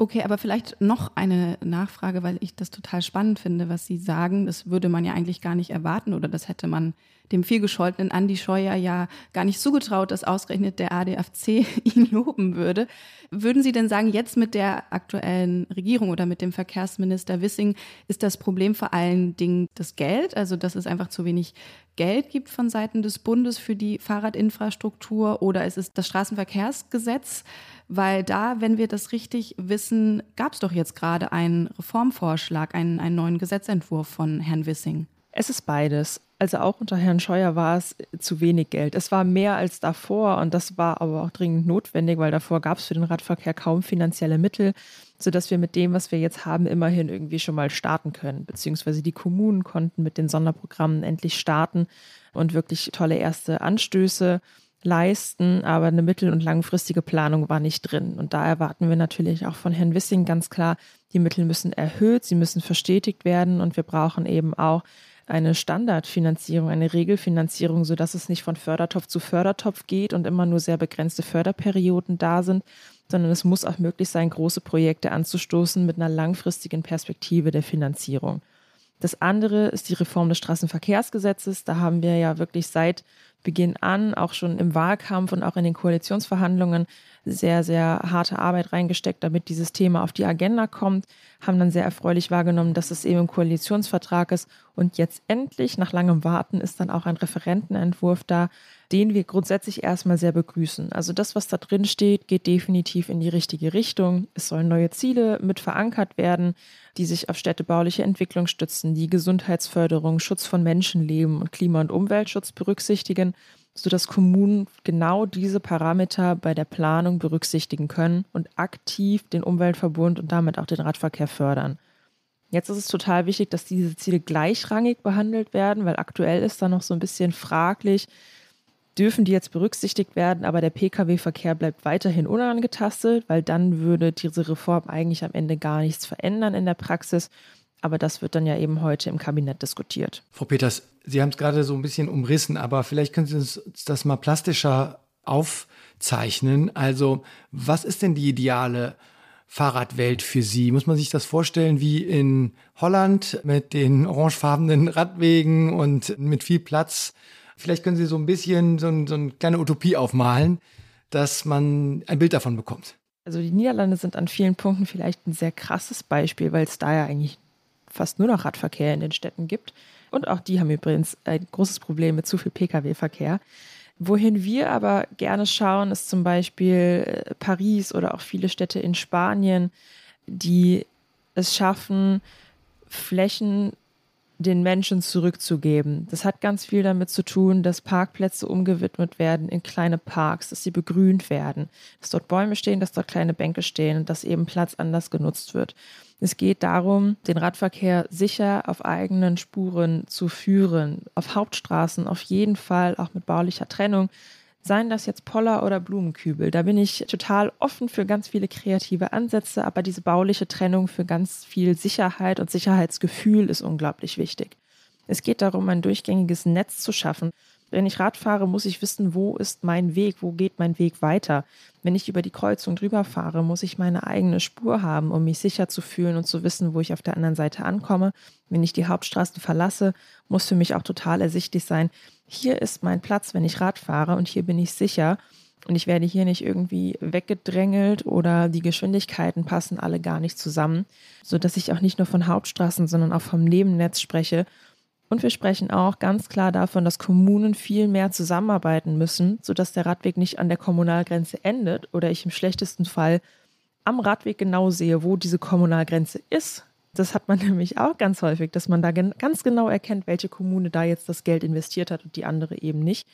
Okay, aber vielleicht noch eine Nachfrage, weil ich das total spannend finde, was Sie sagen. Das würde man ja eigentlich gar nicht erwarten oder das hätte man dem vielgescholtenen Andi Scheuer ja gar nicht zugetraut, dass ausgerechnet der ADFC [LAUGHS] ihn loben würde. Würden Sie denn sagen, jetzt mit der aktuellen Regierung oder mit dem Verkehrsminister Wissing ist das Problem vor allen Dingen das Geld, also dass es einfach zu wenig Geld gibt von Seiten des Bundes für die Fahrradinfrastruktur oder ist es das Straßenverkehrsgesetz? Weil da, wenn wir das richtig wissen, gab es doch jetzt gerade einen Reformvorschlag, einen, einen neuen Gesetzentwurf von Herrn Wissing. Es ist beides. Also auch unter Herrn Scheuer war es zu wenig Geld. Es war mehr als davor und das war aber auch dringend notwendig, weil davor gab es für den Radverkehr kaum finanzielle Mittel, sodass wir mit dem, was wir jetzt haben, immerhin irgendwie schon mal starten können. Beziehungsweise die Kommunen konnten mit den Sonderprogrammen endlich starten und wirklich tolle erste Anstöße leisten, aber eine mittel- und langfristige Planung war nicht drin. Und da erwarten wir natürlich auch von Herrn Wissing ganz klar, die Mittel müssen erhöht, sie müssen verstetigt werden und wir brauchen eben auch eine Standardfinanzierung, eine Regelfinanzierung, sodass es nicht von Fördertopf zu Fördertopf geht und immer nur sehr begrenzte Förderperioden da sind, sondern es muss auch möglich sein, große Projekte anzustoßen mit einer langfristigen Perspektive der Finanzierung. Das andere ist die Reform des Straßenverkehrsgesetzes. Da haben wir ja wirklich seit Beginn an, auch schon im Wahlkampf und auch in den Koalitionsverhandlungen, sehr, sehr harte Arbeit reingesteckt, damit dieses Thema auf die Agenda kommt, haben dann sehr erfreulich wahrgenommen, dass es eben im Koalitionsvertrag ist. Und jetzt endlich, nach langem Warten, ist dann auch ein Referentenentwurf da, den wir grundsätzlich erstmal sehr begrüßen. Also das, was da drin steht, geht definitiv in die richtige Richtung. Es sollen neue Ziele mit verankert werden, die sich auf städtebauliche Entwicklung stützen, die Gesundheitsförderung, Schutz von Menschenleben und Klima- und Umweltschutz berücksichtigen, sodass Kommunen genau diese Parameter bei der Planung berücksichtigen können und aktiv den Umweltverbund und damit auch den Radverkehr fördern. Jetzt ist es total wichtig, dass diese Ziele gleichrangig behandelt werden, weil aktuell ist da noch so ein bisschen fraglich, dürfen die jetzt berücksichtigt werden, aber der Pkw-Verkehr bleibt weiterhin unangetastet, weil dann würde diese Reform eigentlich am Ende gar nichts verändern in der Praxis. Aber das wird dann ja eben heute im Kabinett diskutiert. Frau Peters, Sie haben es gerade so ein bisschen umrissen, aber vielleicht können Sie uns das mal plastischer aufzeichnen. Also, was ist denn die ideale Fahrradwelt für Sie? Muss man sich das vorstellen wie in Holland mit den orangefarbenen Radwegen und mit viel Platz Vielleicht können Sie so ein bisschen so, ein, so eine kleine Utopie aufmalen, dass man ein Bild davon bekommt. Also die Niederlande sind an vielen Punkten vielleicht ein sehr krasses Beispiel, weil es da ja eigentlich fast nur noch Radverkehr in den Städten gibt. Und auch die haben übrigens ein großes Problem mit zu viel Pkw-Verkehr. Wohin wir aber gerne schauen, ist zum Beispiel äh, Paris oder auch viele Städte in Spanien, die es schaffen, Flächen den Menschen zurückzugeben. Das hat ganz viel damit zu tun, dass Parkplätze umgewidmet werden in kleine Parks, dass sie begrünt werden, dass dort Bäume stehen, dass dort kleine Bänke stehen und dass eben Platz anders genutzt wird. Es geht darum, den Radverkehr sicher auf eigenen Spuren zu führen, auf Hauptstraßen auf jeden Fall, auch mit baulicher Trennung, Seien das jetzt Poller oder Blumenkübel. Da bin ich total offen für ganz viele kreative Ansätze, aber diese bauliche Trennung für ganz viel Sicherheit und Sicherheitsgefühl ist unglaublich wichtig. Es geht darum, ein durchgängiges Netz zu schaffen. Wenn ich Rad fahre, muss ich wissen, wo ist mein Weg, wo geht mein Weg weiter. Wenn ich über die Kreuzung drüber fahre, muss ich meine eigene Spur haben, um mich sicher zu fühlen und zu wissen, wo ich auf der anderen Seite ankomme. Wenn ich die Hauptstraßen verlasse, muss für mich auch total ersichtlich sein, hier ist mein Platz, wenn ich Rad fahre und hier bin ich sicher. Und ich werde hier nicht irgendwie weggedrängelt oder die Geschwindigkeiten passen alle gar nicht zusammen, sodass ich auch nicht nur von Hauptstraßen, sondern auch vom Nebennetz spreche und wir sprechen auch ganz klar davon, dass Kommunen viel mehr zusammenarbeiten müssen, sodass der Radweg nicht an der Kommunalgrenze endet oder ich im schlechtesten Fall am Radweg genau sehe, wo diese Kommunalgrenze ist. Das hat man [LAUGHS] nämlich auch ganz häufig, dass man da ganz genau erkennt, welche Kommune da jetzt das Geld investiert hat und die andere eben nicht.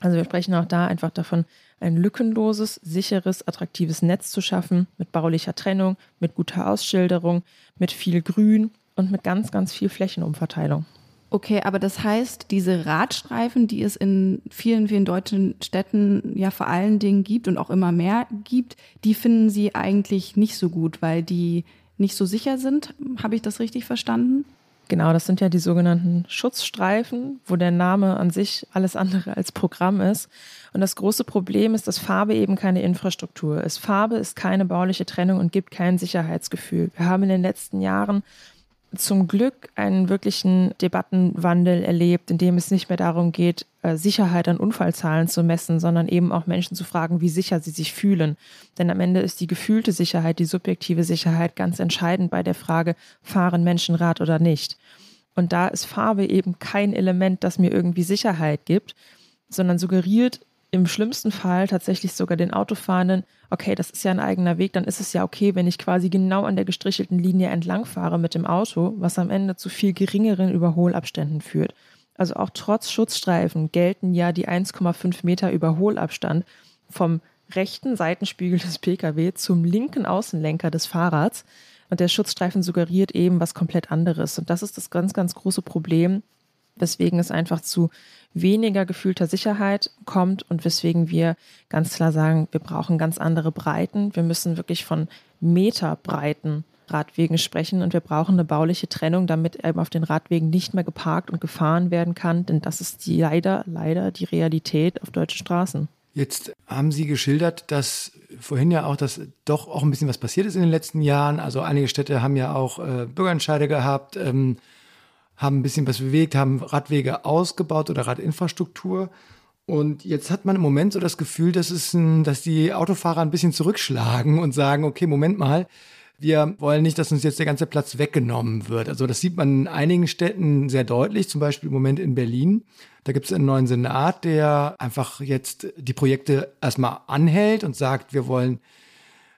Also wir sprechen auch da einfach davon, ein lückenloses, sicheres, attraktives Netz zu schaffen, mit baulicher Trennung, mit guter Ausschilderung, mit viel Grün und mit ganz, ganz viel Flächenumverteilung. Okay, aber das heißt, diese Radstreifen, die es in vielen, vielen deutschen Städten ja vor allen Dingen gibt und auch immer mehr gibt, die finden Sie eigentlich nicht so gut, weil die nicht so sicher sind. Habe ich das richtig verstanden? Genau, das sind ja die sogenannten Schutzstreifen, wo der Name an sich alles andere als Programm ist. Und das große Problem ist, dass Farbe eben keine Infrastruktur ist. Farbe ist keine bauliche Trennung und gibt kein Sicherheitsgefühl. Wir haben in den letzten Jahren zum Glück einen wirklichen Debattenwandel erlebt, in dem es nicht mehr darum geht, äh, Sicherheit an Unfallzahlen zu messen, sondern eben auch Menschen zu fragen, wie sicher sie sich fühlen. Denn am Ende ist die gefühlte Sicherheit, die subjektive Sicherheit ganz entscheidend bei der Frage, fahren Menschen Rad oder nicht. Und da ist Farbe eben kein Element, das mir irgendwie Sicherheit gibt, sondern suggeriert im schlimmsten Fall tatsächlich sogar den Autofahrenden, okay, das ist ja ein eigener Weg, dann ist es ja okay, wenn ich quasi genau an der gestrichelten Linie entlang fahre mit dem Auto, was am Ende zu viel geringeren Überholabständen führt. Also auch trotz Schutzstreifen gelten ja die 1,5 Meter Überholabstand vom rechten Seitenspiegel des Pkw zum linken Außenlenker des Fahrrads. Und der Schutzstreifen suggeriert eben was komplett anderes. Und das ist das ganz, ganz große Problem, weswegen es einfach zu weniger gefühlter Sicherheit kommt und weswegen wir ganz klar sagen, wir brauchen ganz andere Breiten. Wir müssen wirklich von Meterbreiten Radwegen sprechen und wir brauchen eine bauliche Trennung, damit eben auf den Radwegen nicht mehr geparkt und gefahren werden kann, denn das ist die, leider, leider die Realität auf deutschen Straßen. Jetzt haben Sie geschildert, dass vorhin ja auch, dass doch auch ein bisschen was passiert ist in den letzten Jahren. Also einige Städte haben ja auch äh, Bürgerentscheide gehabt. Ähm, haben ein bisschen was bewegt, haben Radwege ausgebaut oder Radinfrastruktur. Und jetzt hat man im Moment so das Gefühl, dass, es ein, dass die Autofahrer ein bisschen zurückschlagen und sagen, okay, Moment mal, wir wollen nicht, dass uns jetzt der ganze Platz weggenommen wird. Also das sieht man in einigen Städten sehr deutlich, zum Beispiel im Moment in Berlin. Da gibt es einen neuen Senat, der einfach jetzt die Projekte erstmal anhält und sagt, wir wollen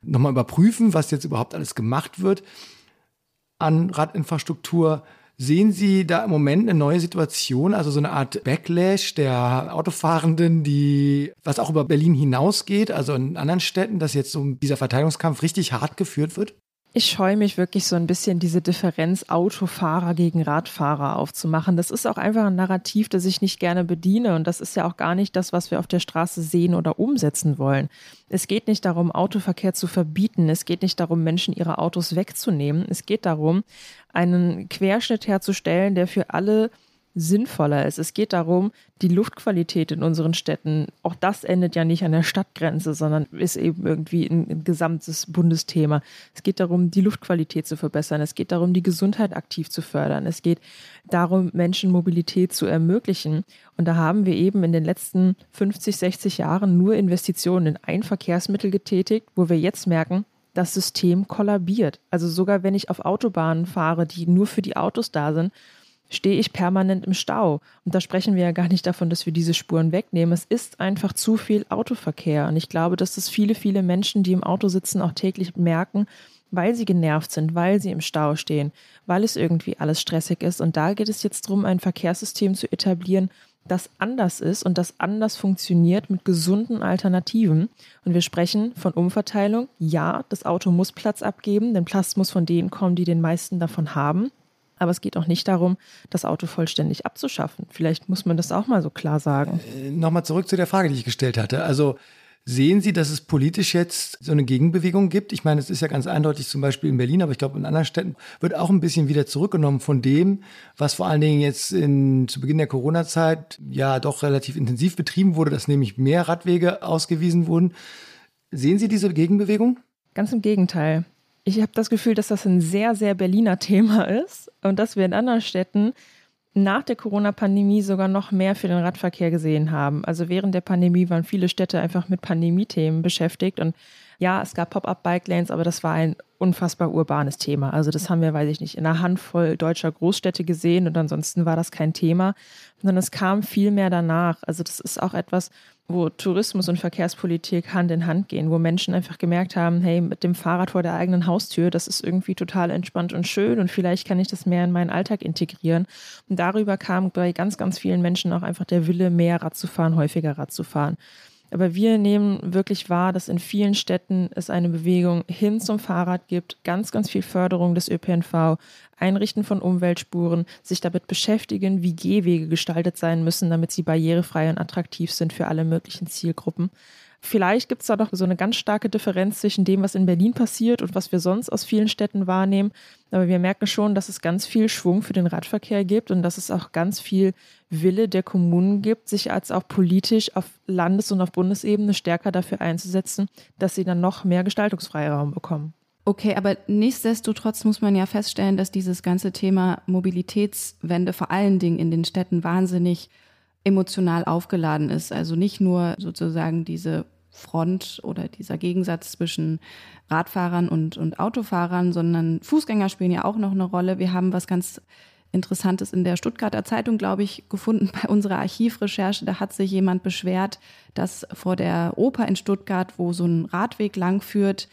nochmal überprüfen, was jetzt überhaupt alles gemacht wird an Radinfrastruktur. Sehen Sie da im Moment eine neue Situation, also so eine Art Backlash der Autofahrenden, die, was auch über Berlin hinausgeht, also in anderen Städten, dass jetzt so dieser Verteidigungskampf richtig hart geführt wird? Ich scheue mich wirklich so ein bisschen, diese Differenz Autofahrer gegen Radfahrer aufzumachen. Das ist auch einfach ein Narrativ, das ich nicht gerne bediene. Und das ist ja auch gar nicht das, was wir auf der Straße sehen oder umsetzen wollen. Es geht nicht darum, Autoverkehr zu verbieten. Es geht nicht darum, Menschen ihre Autos wegzunehmen. Es geht darum, einen Querschnitt herzustellen, der für alle sinnvoller ist. Es geht darum, die Luftqualität in unseren Städten, auch das endet ja nicht an der Stadtgrenze, sondern ist eben irgendwie ein, ein, gesamtes Bundesthema. Es geht darum, die Luftqualität zu verbessern. Es geht darum, die Gesundheit aktiv zu fördern. Es geht darum, Menschen Mobilität zu ermöglichen. Und da haben wir eben in den letzten 50, 60 Jahren nur Investitionen in ein Verkehrsmittel getätigt, wo wir jetzt merken, das System kollabiert. Also sogar wenn ich auf Autobahnen fahre, die nur für die Autos da sind, stehe ich permanent im Stau. Und da sprechen wir ja gar nicht davon, dass wir diese Spuren wegnehmen. Es ist einfach zu viel Autoverkehr. Und ich glaube, dass das viele, viele Menschen, die im Auto sitzen, auch täglich merken, weil sie genervt sind, weil sie im Stau stehen, weil es irgendwie alles stressig ist. Und da geht es jetzt darum, ein Verkehrssystem zu etablieren, das anders ist und das anders funktioniert mit gesunden Alternativen. Und wir sprechen von Umverteilung. Ja, das Auto muss Platz abgeben, denn Platz muss von denen kommen, die den meisten davon haben. Aber es geht auch nicht darum, das Auto vollständig abzuschaffen. Vielleicht muss man das auch mal so klar sagen. Äh, Nochmal zurück zu der Frage, die ich gestellt hatte. Also Sehen Sie, dass es politisch jetzt so eine Gegenbewegung gibt? Ich meine, es ist ja ganz eindeutig zum Beispiel in Berlin, aber ich glaube in anderen Städten wird auch ein bisschen wieder zurückgenommen von dem, was vor allen Dingen jetzt in, zu Beginn der Corona-Zeit ja doch relativ intensiv betrieben wurde, dass nämlich mehr Radwege ausgewiesen wurden. Sehen Sie diese Gegenbewegung? Ganz im Gegenteil. Ich habe das Gefühl, dass das ein sehr, sehr Berliner Thema ist und dass wir in anderen Städten nach der Corona-Pandemie sogar noch mehr für den Radverkehr gesehen haben. Also während der Pandemie waren viele Städte einfach mit Pandemie-Themen beschäftigt und ja, es gab Pop-up-Bike-Lanes, aber das war ein unfassbar urbanes Thema. Also das haben wir, weiß ich nicht, in einer Handvoll deutscher Großstädte gesehen und ansonsten war das kein Thema, sondern es kam viel mehr danach. Also das ist auch etwas, wo Tourismus und Verkehrspolitik Hand in Hand gehen, wo Menschen einfach gemerkt haben, hey, mit dem Fahrrad vor der eigenen Haustür, das ist irgendwie total entspannt und schön und vielleicht kann ich das mehr in meinen Alltag integrieren. Und darüber kam bei ganz, ganz vielen Menschen auch einfach der Wille, mehr Rad zu fahren, häufiger Rad zu fahren. Aber wir nehmen wirklich wahr, dass in vielen Städten es eine Bewegung hin zum Fahrrad gibt, ganz, ganz viel Förderung des ÖPNV, Einrichten von Umweltspuren, sich damit beschäftigen, wie Gehwege gestaltet sein müssen, damit sie barrierefrei und attraktiv sind für alle möglichen Zielgruppen. Vielleicht gibt es da doch so eine ganz starke Differenz zwischen dem, was in Berlin passiert und was wir sonst aus vielen Städten wahrnehmen. Aber wir merken schon, dass es ganz viel Schwung für den Radverkehr gibt und dass es auch ganz viel Wille der Kommunen gibt, sich als auch politisch auf Landes- und auf Bundesebene stärker dafür einzusetzen, dass sie dann noch mehr Gestaltungsfreiraum bekommen. Okay, aber nichtsdestotrotz muss man ja feststellen, dass dieses ganze Thema Mobilitätswende vor allen Dingen in den Städten wahnsinnig emotional aufgeladen ist. Also nicht nur sozusagen diese Front oder dieser Gegensatz zwischen Radfahrern und, und Autofahrern, sondern Fußgänger spielen ja auch noch eine Rolle. Wir haben was ganz Interessantes in der Stuttgarter Zeitung, glaube ich, gefunden bei unserer Archivrecherche. Da hat sich jemand beschwert, dass vor der Oper in Stuttgart, wo so ein Radweg lang führt,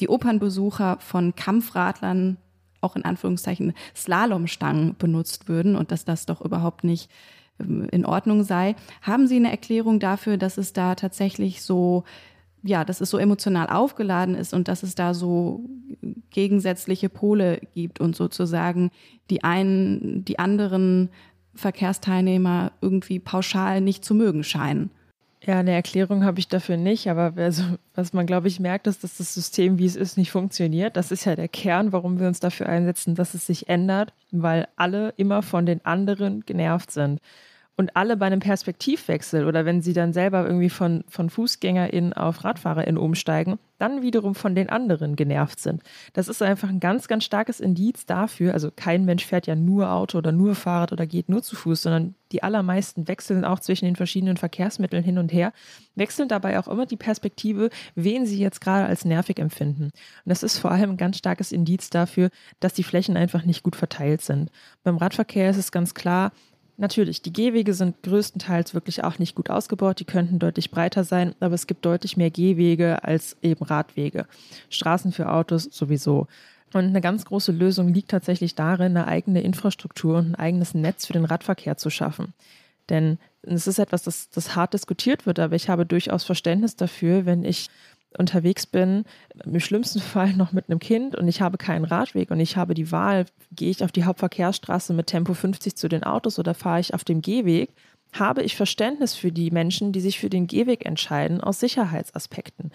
die Opernbesucher von Kampfradlern, auch in Anführungszeichen Slalomstangen benutzt würden und dass das doch überhaupt nicht in Ordnung sei. Haben Sie eine Erklärung dafür, dass es da tatsächlich so, ja, dass es so emotional aufgeladen ist und dass es da so gegensätzliche Pole gibt und sozusagen die einen, die anderen Verkehrsteilnehmer irgendwie pauschal nicht zu mögen scheinen? Ja, eine Erklärung habe ich dafür nicht, aber also, was man, glaube ich, merkt, ist, dass das System, wie es ist, nicht funktioniert. Das ist ja der Kern, warum wir uns dafür einsetzen, dass es sich ändert, weil alle immer von den anderen genervt sind und alle bei einem Perspektivwechsel oder wenn sie dann selber irgendwie von, von FußgängerInnen auf RadfahrerInnen umsteigen, dann wiederum von den anderen genervt sind. Das ist einfach ein ganz, ganz starkes Indiz dafür. Also kein Mensch fährt ja nur Auto oder nur Fahrrad oder geht nur zu Fuß, sondern die allermeisten wechseln auch zwischen den verschiedenen Verkehrsmitteln hin und her, wechseln dabei auch immer die Perspektive, wen sie jetzt gerade als nervig empfinden. Und das ist vor allem ein ganz starkes Indiz dafür, dass die Flächen einfach nicht gut verteilt sind. Beim Radverkehr ist es ganz klar, Natürlich, die Gehwege sind größtenteils wirklich auch nicht gut ausgebaut. Die könnten deutlich breiter sein, aber es gibt deutlich mehr Gehwege als eben Radwege. Straßen für Autos sowieso. Und eine ganz große Lösung liegt tatsächlich darin, eine eigene Infrastruktur und ein eigenes Netz für den Radverkehr zu schaffen. Denn es ist etwas, das, das hart diskutiert wird, aber ich habe durchaus Verständnis dafür, wenn ich unterwegs bin, im schlimmsten [LAUGHS] Fall noch mit einem Kind und ich habe keinen Radweg und ich habe die Wahl, gehe ich auf die Hauptverkehrsstraße mit Tempo 50 zu den Autos oder fahre ich auf dem Gehweg, habe ich Verständnis für die Menschen, die sich für den Gehweg entscheiden, aus Sicherheitsaspekten.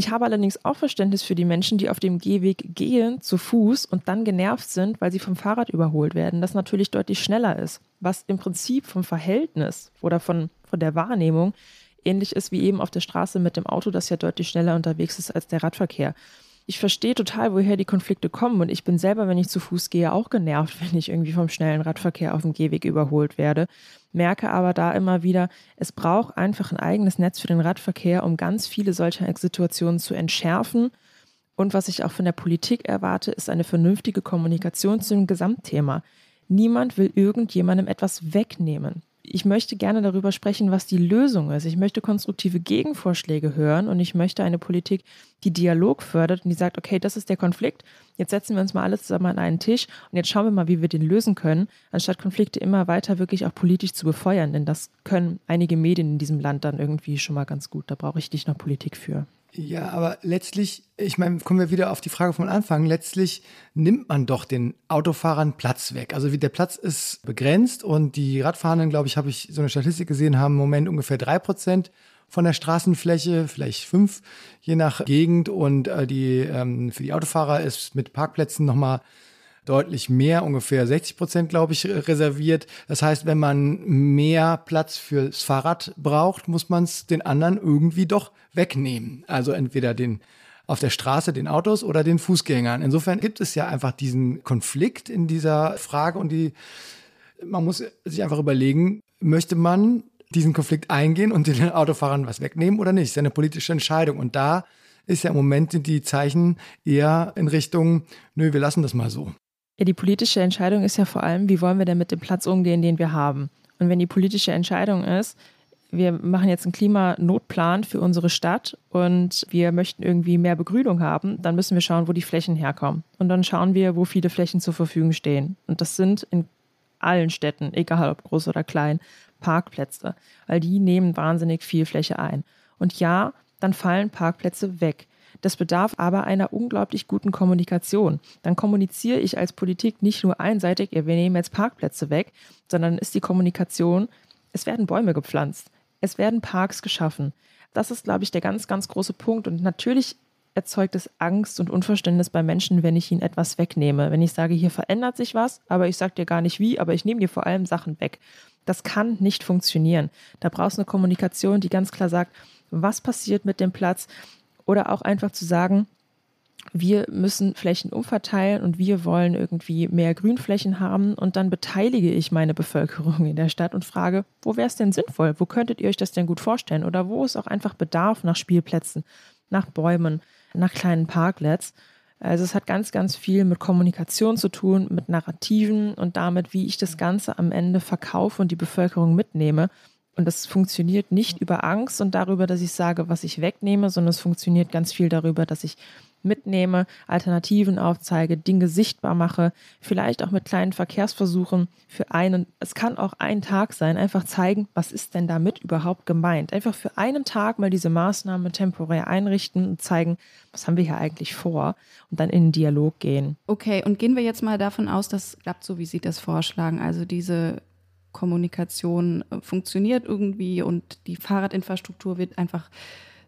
Ich habe allerdings auch Verständnis für die Menschen, die auf dem Gehweg gehen, zu Fuß und dann genervt sind, weil sie vom Fahrrad überholt werden, das natürlich deutlich schneller ist, was im Prinzip vom Verhältnis oder von, von der Wahrnehmung ähnlich ist wie eben auf der Straße mit dem Auto, das ja deutlich schneller unterwegs ist als der Radverkehr. Ich verstehe total, woher die Konflikte kommen und ich bin selber, wenn ich zu Fuß gehe, auch genervt, [LAUGHS] wenn ich irgendwie vom schnellen Radverkehr auf dem Gehweg überholt werde. Merke aber da immer wieder, es braucht einfach ein eigenes Netz für den Radverkehr, um ganz viele solcher Situationen zu entschärfen. Und was ich auch von der Politik erwarte, ist eine vernünftige Kommunikation zu dem Gesamtthema. Niemand will irgendjemandem etwas wegnehmen ich möchte gerne darüber sprechen, was die Lösung ist. Ich möchte konstruktive Gegenvorschläge hören und ich möchte eine Politik, die Dialog fördert und die sagt, okay, das ist der Konflikt. Jetzt setzen wir uns mal alle zusammen an einen Tisch und jetzt schauen wir mal, wie wir den lösen können, anstatt Konflikte immer weiter wirklich auch politisch zu befeuern. Denn das können einige Medien in diesem Land dann irgendwie schon mal ganz gut. Da brauche ich nicht noch Politik für. Ja, aber letztlich, ich meine, kommen wir wieder auf die Frage vom Anfang. Letztlich nimmt man doch den Autofahrern Platz weg. Also der Platz ist begrenzt und die Radfahrenden, glaube ich, habe ich so eine Statistik gesehen, haben im Moment ungefähr drei Prozent von der Straßenfläche, vielleicht fünf, je nach Gegend. Und äh, die ähm, für die Autofahrer ist mit Parkplätzen nochmal deutlich mehr, ungefähr 60 Prozent, glaube ich, reserviert. Das heißt, wenn man mehr Platz fürs Fahrrad braucht, muss man es den anderen irgendwie doch wegnehmen. Also entweder den auf der Straße den Autos oder den Fußgängern. Insofern gibt es ja einfach diesen Konflikt in dieser Frage und die, man muss sich einfach überlegen, möchte man diesen Konflikt eingehen und den Autofahrern was wegnehmen oder nicht? Das ist ja eine politische Entscheidung. Und da ist ja im Moment die Zeichen eher in Richtung, nö, wir lassen das mal so. Ja, die politische Entscheidung ist ja vor allem, wie wollen wir denn mit dem Platz umgehen, den wir haben. Und wenn die politische Entscheidung ist, wir machen jetzt einen Klimanotplan für unsere Stadt und wir möchten irgendwie mehr Begrünung haben, dann müssen wir schauen, wo die Flächen herkommen. Und dann schauen wir, wo viele Flächen zur Verfügung stehen. Und das sind in allen Städten, egal ob groß oder klein, Parkplätze, weil die nehmen wahnsinnig viel Fläche ein. Und ja, dann fallen Parkplätze weg. Das bedarf aber einer unglaublich guten Kommunikation. Dann kommuniziere ich als Politik nicht nur einseitig, wir nehmen jetzt Parkplätze weg, sondern ist die Kommunikation, es werden Bäume gepflanzt, es werden Parks geschaffen. Das ist, glaube ich, der ganz, ganz große Punkt. Und natürlich erzeugt es Angst und Unverständnis bei Menschen, wenn ich ihnen etwas wegnehme. Wenn ich sage, hier verändert sich was, aber ich sage dir gar nicht wie, aber ich nehme dir vor allem Sachen weg. Das kann nicht funktionieren. Da brauchst du eine Kommunikation, die ganz klar sagt, was passiert mit dem Platz, oder auch einfach zu sagen, wir müssen Flächen umverteilen und wir wollen irgendwie mehr Grünflächen haben und dann beteilige ich meine Bevölkerung in der Stadt und frage, wo wäre es denn sinnvoll? Wo könntet ihr euch das denn gut vorstellen? Oder wo ist auch einfach Bedarf nach Spielplätzen, nach Bäumen, nach kleinen Parklets? Also es hat ganz, ganz viel mit Kommunikation zu tun, mit Narrativen und damit, wie ich das Ganze am Ende verkaufe und die Bevölkerung mitnehme. Und das funktioniert nicht über Angst und darüber, dass ich sage, was ich wegnehme, sondern es funktioniert ganz viel darüber, dass ich mitnehme, Alternativen aufzeige, Dinge sichtbar mache, vielleicht auch mit kleinen Verkehrsversuchen für einen, es kann auch ein Tag sein, einfach zeigen, was ist denn damit überhaupt gemeint. Einfach für einen Tag mal diese Maßnahme temporär einrichten und zeigen, was haben wir hier eigentlich vor und dann in den Dialog gehen. Okay, und gehen wir jetzt mal davon aus, das klappt so, wie Sie das vorschlagen. Also diese Kommunikation äh, funktioniert irgendwie und die Fahrradinfrastruktur wird einfach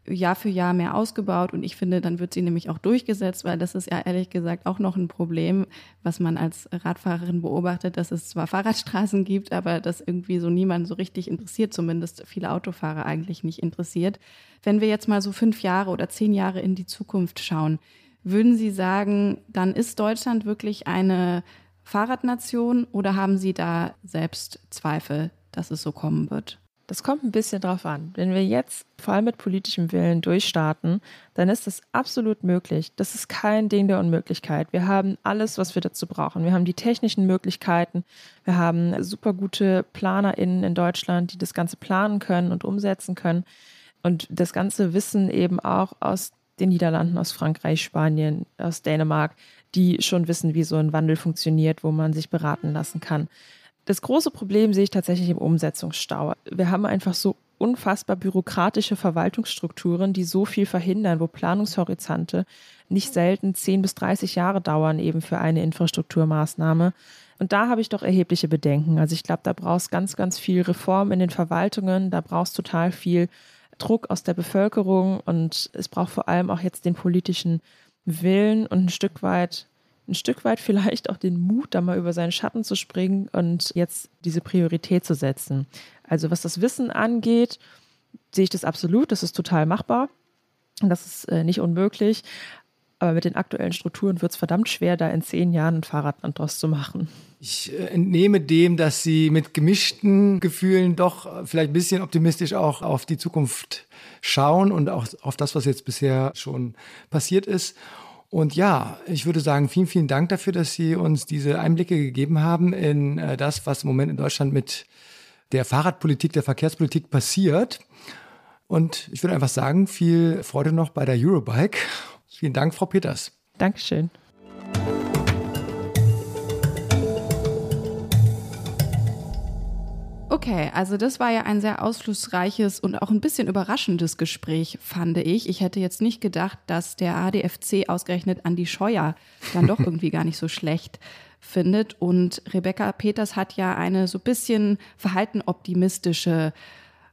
Jahr für Jahr mehr ausgebaut und ich finde, dann wird sie nämlich auch durchgesetzt, weil das ist ja ehrlich gesagt auch noch ein Problem, was man als Radfahrerin beobachtet, dass es zwar Fahrradstraßen gibt, aber das irgendwie so niemand so richtig interessiert, zumindest viele Autofahrer eigentlich nicht interessiert. Wenn wir jetzt mal so fünf Jahre oder zehn Jahre in die Zukunft schauen, würden Sie sagen, dann ist Deutschland wirklich eine Fahrradnation oder haben Sie da selbst Zweifel, dass es so kommen wird? Das kommt ein bisschen drauf an. Wenn wir jetzt vor allem mit politischem Willen durchstarten, dann ist das absolut möglich. Das ist kein Ding der Unmöglichkeit. Wir haben alles, was wir dazu brauchen. Wir haben die technischen Möglichkeiten. Wir haben super gute PlanerInnen in Deutschland, die das Ganze planen können und umsetzen können. Und das ganze Wissen eben auch aus den Niederlanden, aus Frankreich, Spanien, aus Dänemark die schon wissen, wie so ein Wandel funktioniert, wo man sich beraten lassen kann. Das große Problem sehe ich tatsächlich im Umsetzungsstau. Wir haben einfach so unfassbar bürokratische Verwaltungsstrukturen, die so viel verhindern, wo Planungshorizonte nicht selten 10 bis 30 Jahre dauern eben für eine Infrastrukturmaßnahme. Und da habe ich doch erhebliche Bedenken. Also ich glaube, da brauchst ganz, ganz viel Reform in den Verwaltungen, da brauchst total viel Druck aus der Bevölkerung und es braucht vor allem auch jetzt den politischen Willen und ein Stück weit, ein Stück weit vielleicht auch den Mut, da mal über seinen Schatten zu springen und jetzt diese Priorität zu setzen. Also was das Wissen angeht, sehe ich das absolut, das ist total machbar. Das ist äh, nicht unmöglich. Aber mit den aktuellen Strukturen wird es verdammt schwer, da in zehn Jahren ein Fahrradland draus zu machen. Ich äh, entnehme dem, dass Sie mit gemischten Gefühlen doch vielleicht ein bisschen optimistisch auch auf die Zukunft schauen und auch auf das, was jetzt bisher schon passiert ist. Und ja, ich würde sagen, vielen, vielen Dank dafür, dass Sie uns diese Einblicke gegeben haben in äh, das, was im Moment in Deutschland mit der Fahrradpolitik, der Verkehrspolitik passiert. Und ich würde einfach sagen, viel Freude noch bei der Eurobike. Vielen Dank, Frau Peters. Dankeschön. Okay, Okay, also das war ja ein sehr ausschlussreiches und auch ein bisschen überraschendes Gespräch, fand ich. Ich hätte jetzt nicht gedacht, dass der ADFC ausgerechnet Andi Scheuer dann doch [LAUGHS] irgendwie gar nicht so schlecht findet. Und Rebecca Peters hat ja eine so bisschen verhalten optimistische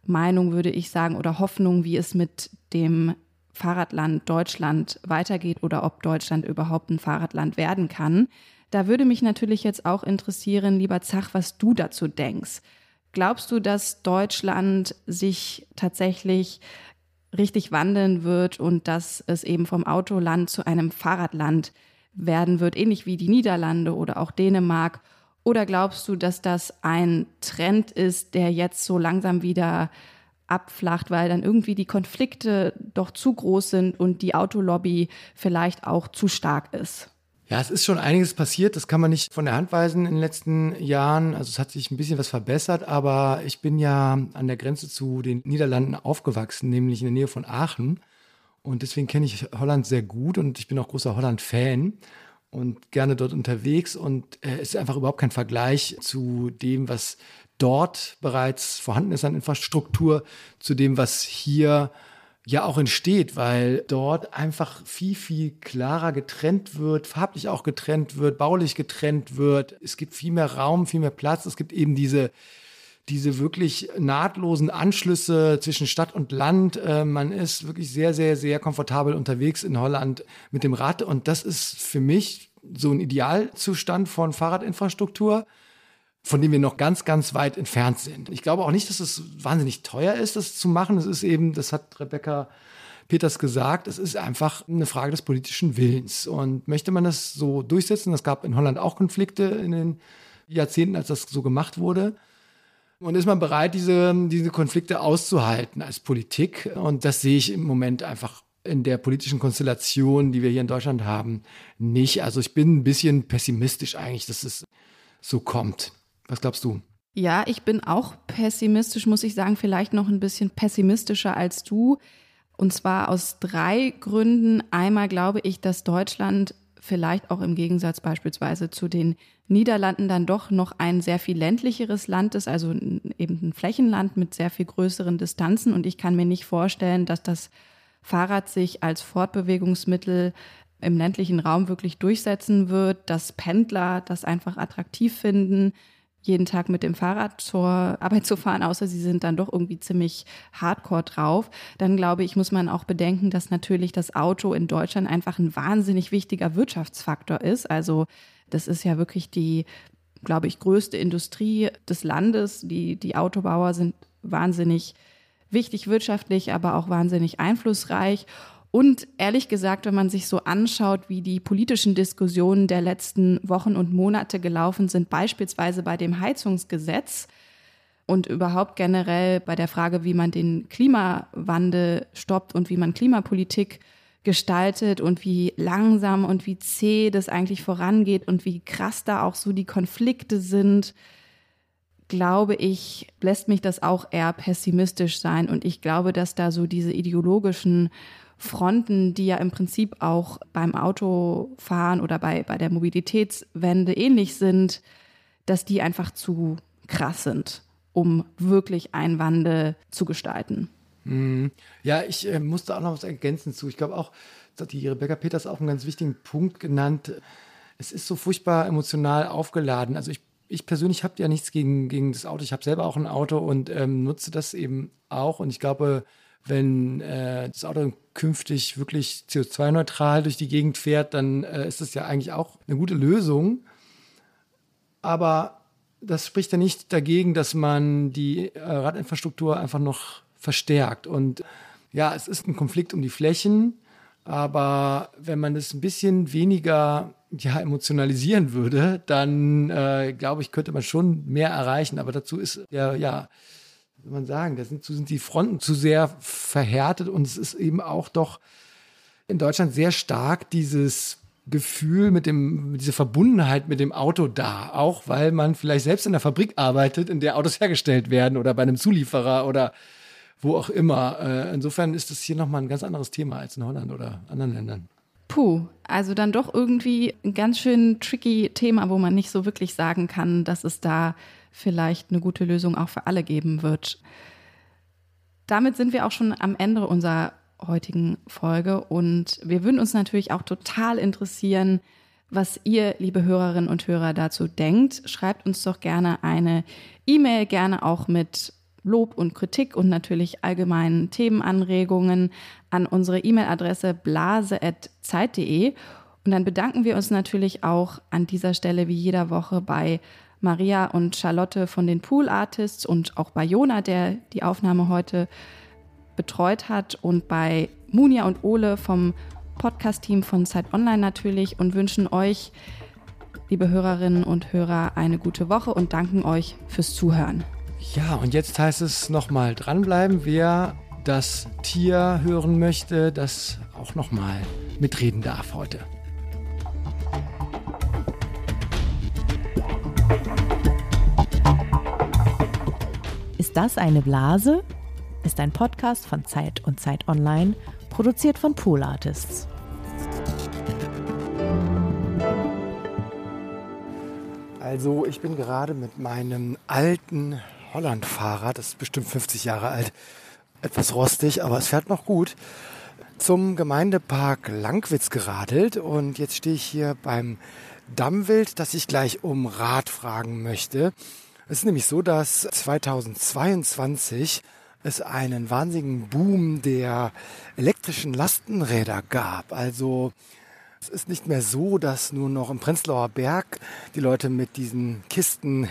Meinung, würde ich sagen, oder Hoffnung, wie es mit dem Fahrradland Deutschland weitergeht oder ob Deutschland überhaupt ein Fahrradland werden kann. Da würde mich natürlich jetzt auch interessieren, lieber Zach, was du dazu denkst. Glaubst du, dass Deutschland sich tatsächlich richtig wandeln wird und dass es eben vom Autoland zu einem Fahrradland werden wird, ähnlich wie die Niederlande oder auch Dänemark? Oder glaubst du, dass das ein Trend ist, der jetzt so langsam wieder abflacht, weil dann irgendwie die Konflikte doch zu groß sind und die Autolobby vielleicht auch zu stark ist? Ja, es ist schon einiges passiert. Das kann man nicht von der Hand weisen in den letzten Jahren. Also es hat sich ein bisschen was verbessert, aber ich bin ja an der Grenze zu den Niederlanden aufgewachsen, nämlich in der Nähe von Aachen. Und deswegen kenne ich Holland sehr gut und ich bin auch großer Holland-Fan und gerne dort unterwegs. Und äh, es ist einfach überhaupt kein Vergleich zu dem, was dort bereits vorhanden ist an Infrastruktur, zu dem, was hier ja auch entsteht, weil dort einfach viel, viel klarer getrennt wird, farblich auch getrennt wird, baulich getrennt wird. Es gibt viel mehr Raum, viel mehr Platz. Es gibt eben diese, diese wirklich nahtlosen Anschlüsse zwischen Stadt und Land. Äh, man ist wirklich sehr, sehr, sehr komfortabel unterwegs in Holland mit dem Rad. Und das ist für mich so ein Idealzustand von Fahrradinfrastruktur von dem wir noch ganz, ganz weit entfernt sind. Ich glaube auch nicht, dass es wahnsinnig teuer ist, das zu machen. Es ist eben, das hat Rebecca Peters gesagt, es ist einfach eine Frage des politischen Willens. Und möchte man das so durchsetzen? Es gab in Holland auch Konflikte in den Jahrzehnten, als das so gemacht wurde. Und ist man bereit, diese, diese Konflikte auszuhalten als Politik? Und das sehe ich im Moment einfach in der politischen Konstellation, die wir hier in Deutschland haben, nicht. Also ich bin ein bisschen pessimistisch eigentlich, dass es so kommt. Was glaubst du? Ja, ich bin auch pessimistisch, muss ich sagen, vielleicht noch ein bisschen pessimistischer als du. Und zwar aus drei Gründen. Einmal glaube ich, dass Deutschland vielleicht auch im Gegensatz beispielsweise zu den Niederlanden dann doch noch ein sehr viel ländlicheres Land ist, also eben ein Flächenland mit sehr viel größeren Distanzen. Und ich kann mir nicht vorstellen, dass das Fahrrad sich als Fortbewegungsmittel im ländlichen Raum wirklich durchsetzen wird, dass Pendler das einfach attraktiv finden jeden Tag mit dem Fahrrad zur Arbeit zu fahren, außer sie sind dann doch irgendwie ziemlich hardcore drauf, dann glaube ich, muss man auch bedenken, dass natürlich das Auto in Deutschland einfach ein wahnsinnig wichtiger Wirtschaftsfaktor ist. Also das ist ja wirklich die, glaube ich, größte Industrie des Landes. Die, die Autobauer sind wahnsinnig wichtig wirtschaftlich, aber auch wahnsinnig einflussreich. Und ehrlich gesagt, wenn man sich so anschaut, wie die politischen Diskussionen der letzten Wochen und Monate gelaufen sind, beispielsweise bei dem Heizungsgesetz und überhaupt generell bei der Frage, wie man den Klimawandel stoppt und wie man Klimapolitik gestaltet und wie langsam und wie zäh das eigentlich vorangeht und wie krass da auch so die Konflikte sind, glaube ich, lässt mich das auch eher pessimistisch sein. Und ich glaube, dass da so diese ideologischen Fronten, die ja im Prinzip auch beim Autofahren oder bei, bei der Mobilitätswende ähnlich sind, dass die einfach zu krass sind, um wirklich einen Wandel zu gestalten. Mhm. Ja, ich äh, musste auch noch was ergänzen zu. Ich glaube auch, dass die Rebecca Peters auch einen ganz wichtigen Punkt genannt. Es ist so furchtbar emotional aufgeladen. Also ich, ich persönlich habe ja nichts gegen, gegen das Auto. Ich habe selber auch ein Auto und ähm, nutze das eben auch. Und ich glaube, wenn äh, das Auto künftig wirklich CO2-neutral durch die Gegend fährt, dann äh, ist das ja eigentlich auch eine gute Lösung. Aber das spricht ja nicht dagegen, dass man die äh, Radinfrastruktur einfach noch verstärkt. Und ja, es ist ein Konflikt um die Flächen, aber wenn man das ein bisschen weniger ja, emotionalisieren würde, dann äh, glaube ich, könnte man schon mehr erreichen. Aber dazu ist ja, ja soll man sagen, da sind, sind die Fronten zu sehr verhärtet und es ist eben auch doch in Deutschland sehr stark dieses Gefühl mit dem, diese Verbundenheit mit dem Auto da. Auch weil man vielleicht selbst in der Fabrik arbeitet, in der Autos hergestellt werden oder bei einem Zulieferer oder wo auch immer. Äh, insofern ist das hier nochmal ein ganz anderes Thema als in Holland oder anderen Ländern. Puh, also dann doch irgendwie ein ganz schön tricky Thema, wo man nicht so wirklich sagen kann, dass es da vielleicht eine gute Lösung auch für alle geben wird. Damit sind wir auch schon am Ende unserer heutigen Folge und wir würden uns natürlich auch total interessieren, was ihr, liebe Hörerinnen und Hörer, dazu denkt. Schreibt uns doch gerne eine E-Mail, gerne auch mit Lob und Kritik und natürlich allgemeinen Themenanregungen an unsere E-Mail-Adresse blase.zeit.de. Und dann bedanken wir uns natürlich auch an dieser Stelle wie jeder Woche bei Maria und Charlotte von den Pool Artists und auch bei Jona, der die Aufnahme heute betreut hat und bei Munia und Ole vom Podcast-Team von Zeit Online natürlich und wünschen euch, liebe Hörerinnen und Hörer, eine gute Woche und danken euch fürs Zuhören. Ja, und jetzt heißt es nochmal dranbleiben, wer das Tier hören möchte, das auch nochmal mitreden darf heute. Ist das eine Blase? Ist ein Podcast von Zeit und Zeit Online, produziert von Pool Artists. Also, ich bin gerade mit meinem alten Holland-Fahrrad, das ist bestimmt 50 Jahre alt, etwas rostig, aber es fährt noch gut, zum Gemeindepark Langwitz geradelt und jetzt stehe ich hier beim Dammwild, das ich gleich um Rat fragen möchte. Es ist nämlich so, dass 2022 es einen wahnsinnigen Boom der elektrischen Lastenräder gab. Also es ist nicht mehr so, dass nur noch im Prenzlauer Berg die Leute mit diesen Kisten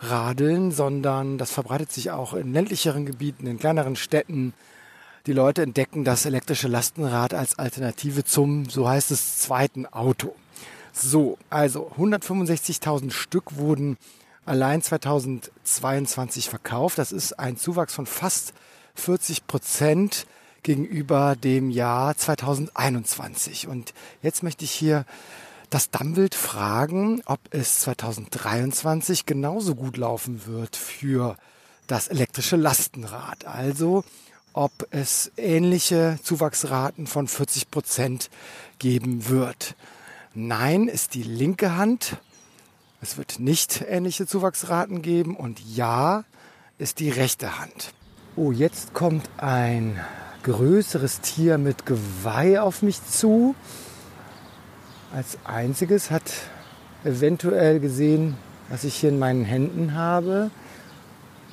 herumradeln, sondern das verbreitet sich auch in ländlicheren Gebieten, in kleineren Städten. Die Leute entdecken das elektrische Lastenrad als Alternative zum, so heißt es, zweiten Auto. So, also 165.000 Stück wurden allein 2022 verkauft. Das ist ein Zuwachs von fast 40 Prozent gegenüber dem Jahr 2021. Und jetzt möchte ich hier das Dammwild fragen, ob es 2023 genauso gut laufen wird für das elektrische Lastenrad. Also ob es ähnliche Zuwachsraten von 40 Prozent geben wird. Nein ist die linke Hand. Es wird nicht ähnliche Zuwachsraten geben. Und ja ist die rechte Hand. Oh, jetzt kommt ein größeres Tier mit Geweih auf mich zu. Als einziges hat eventuell gesehen, was ich hier in meinen Händen habe.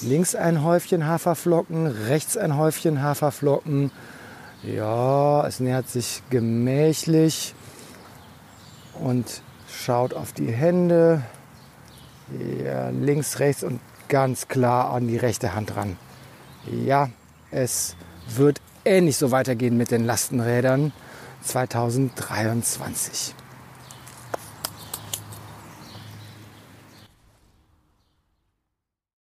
Links ein Häufchen Haferflocken, rechts ein Häufchen Haferflocken. Ja, es nähert sich gemächlich und schaut auf die Hände. Ja, links, rechts und ganz klar an die rechte Hand ran. Ja, es wird ähnlich so weitergehen mit den Lastenrädern 2023.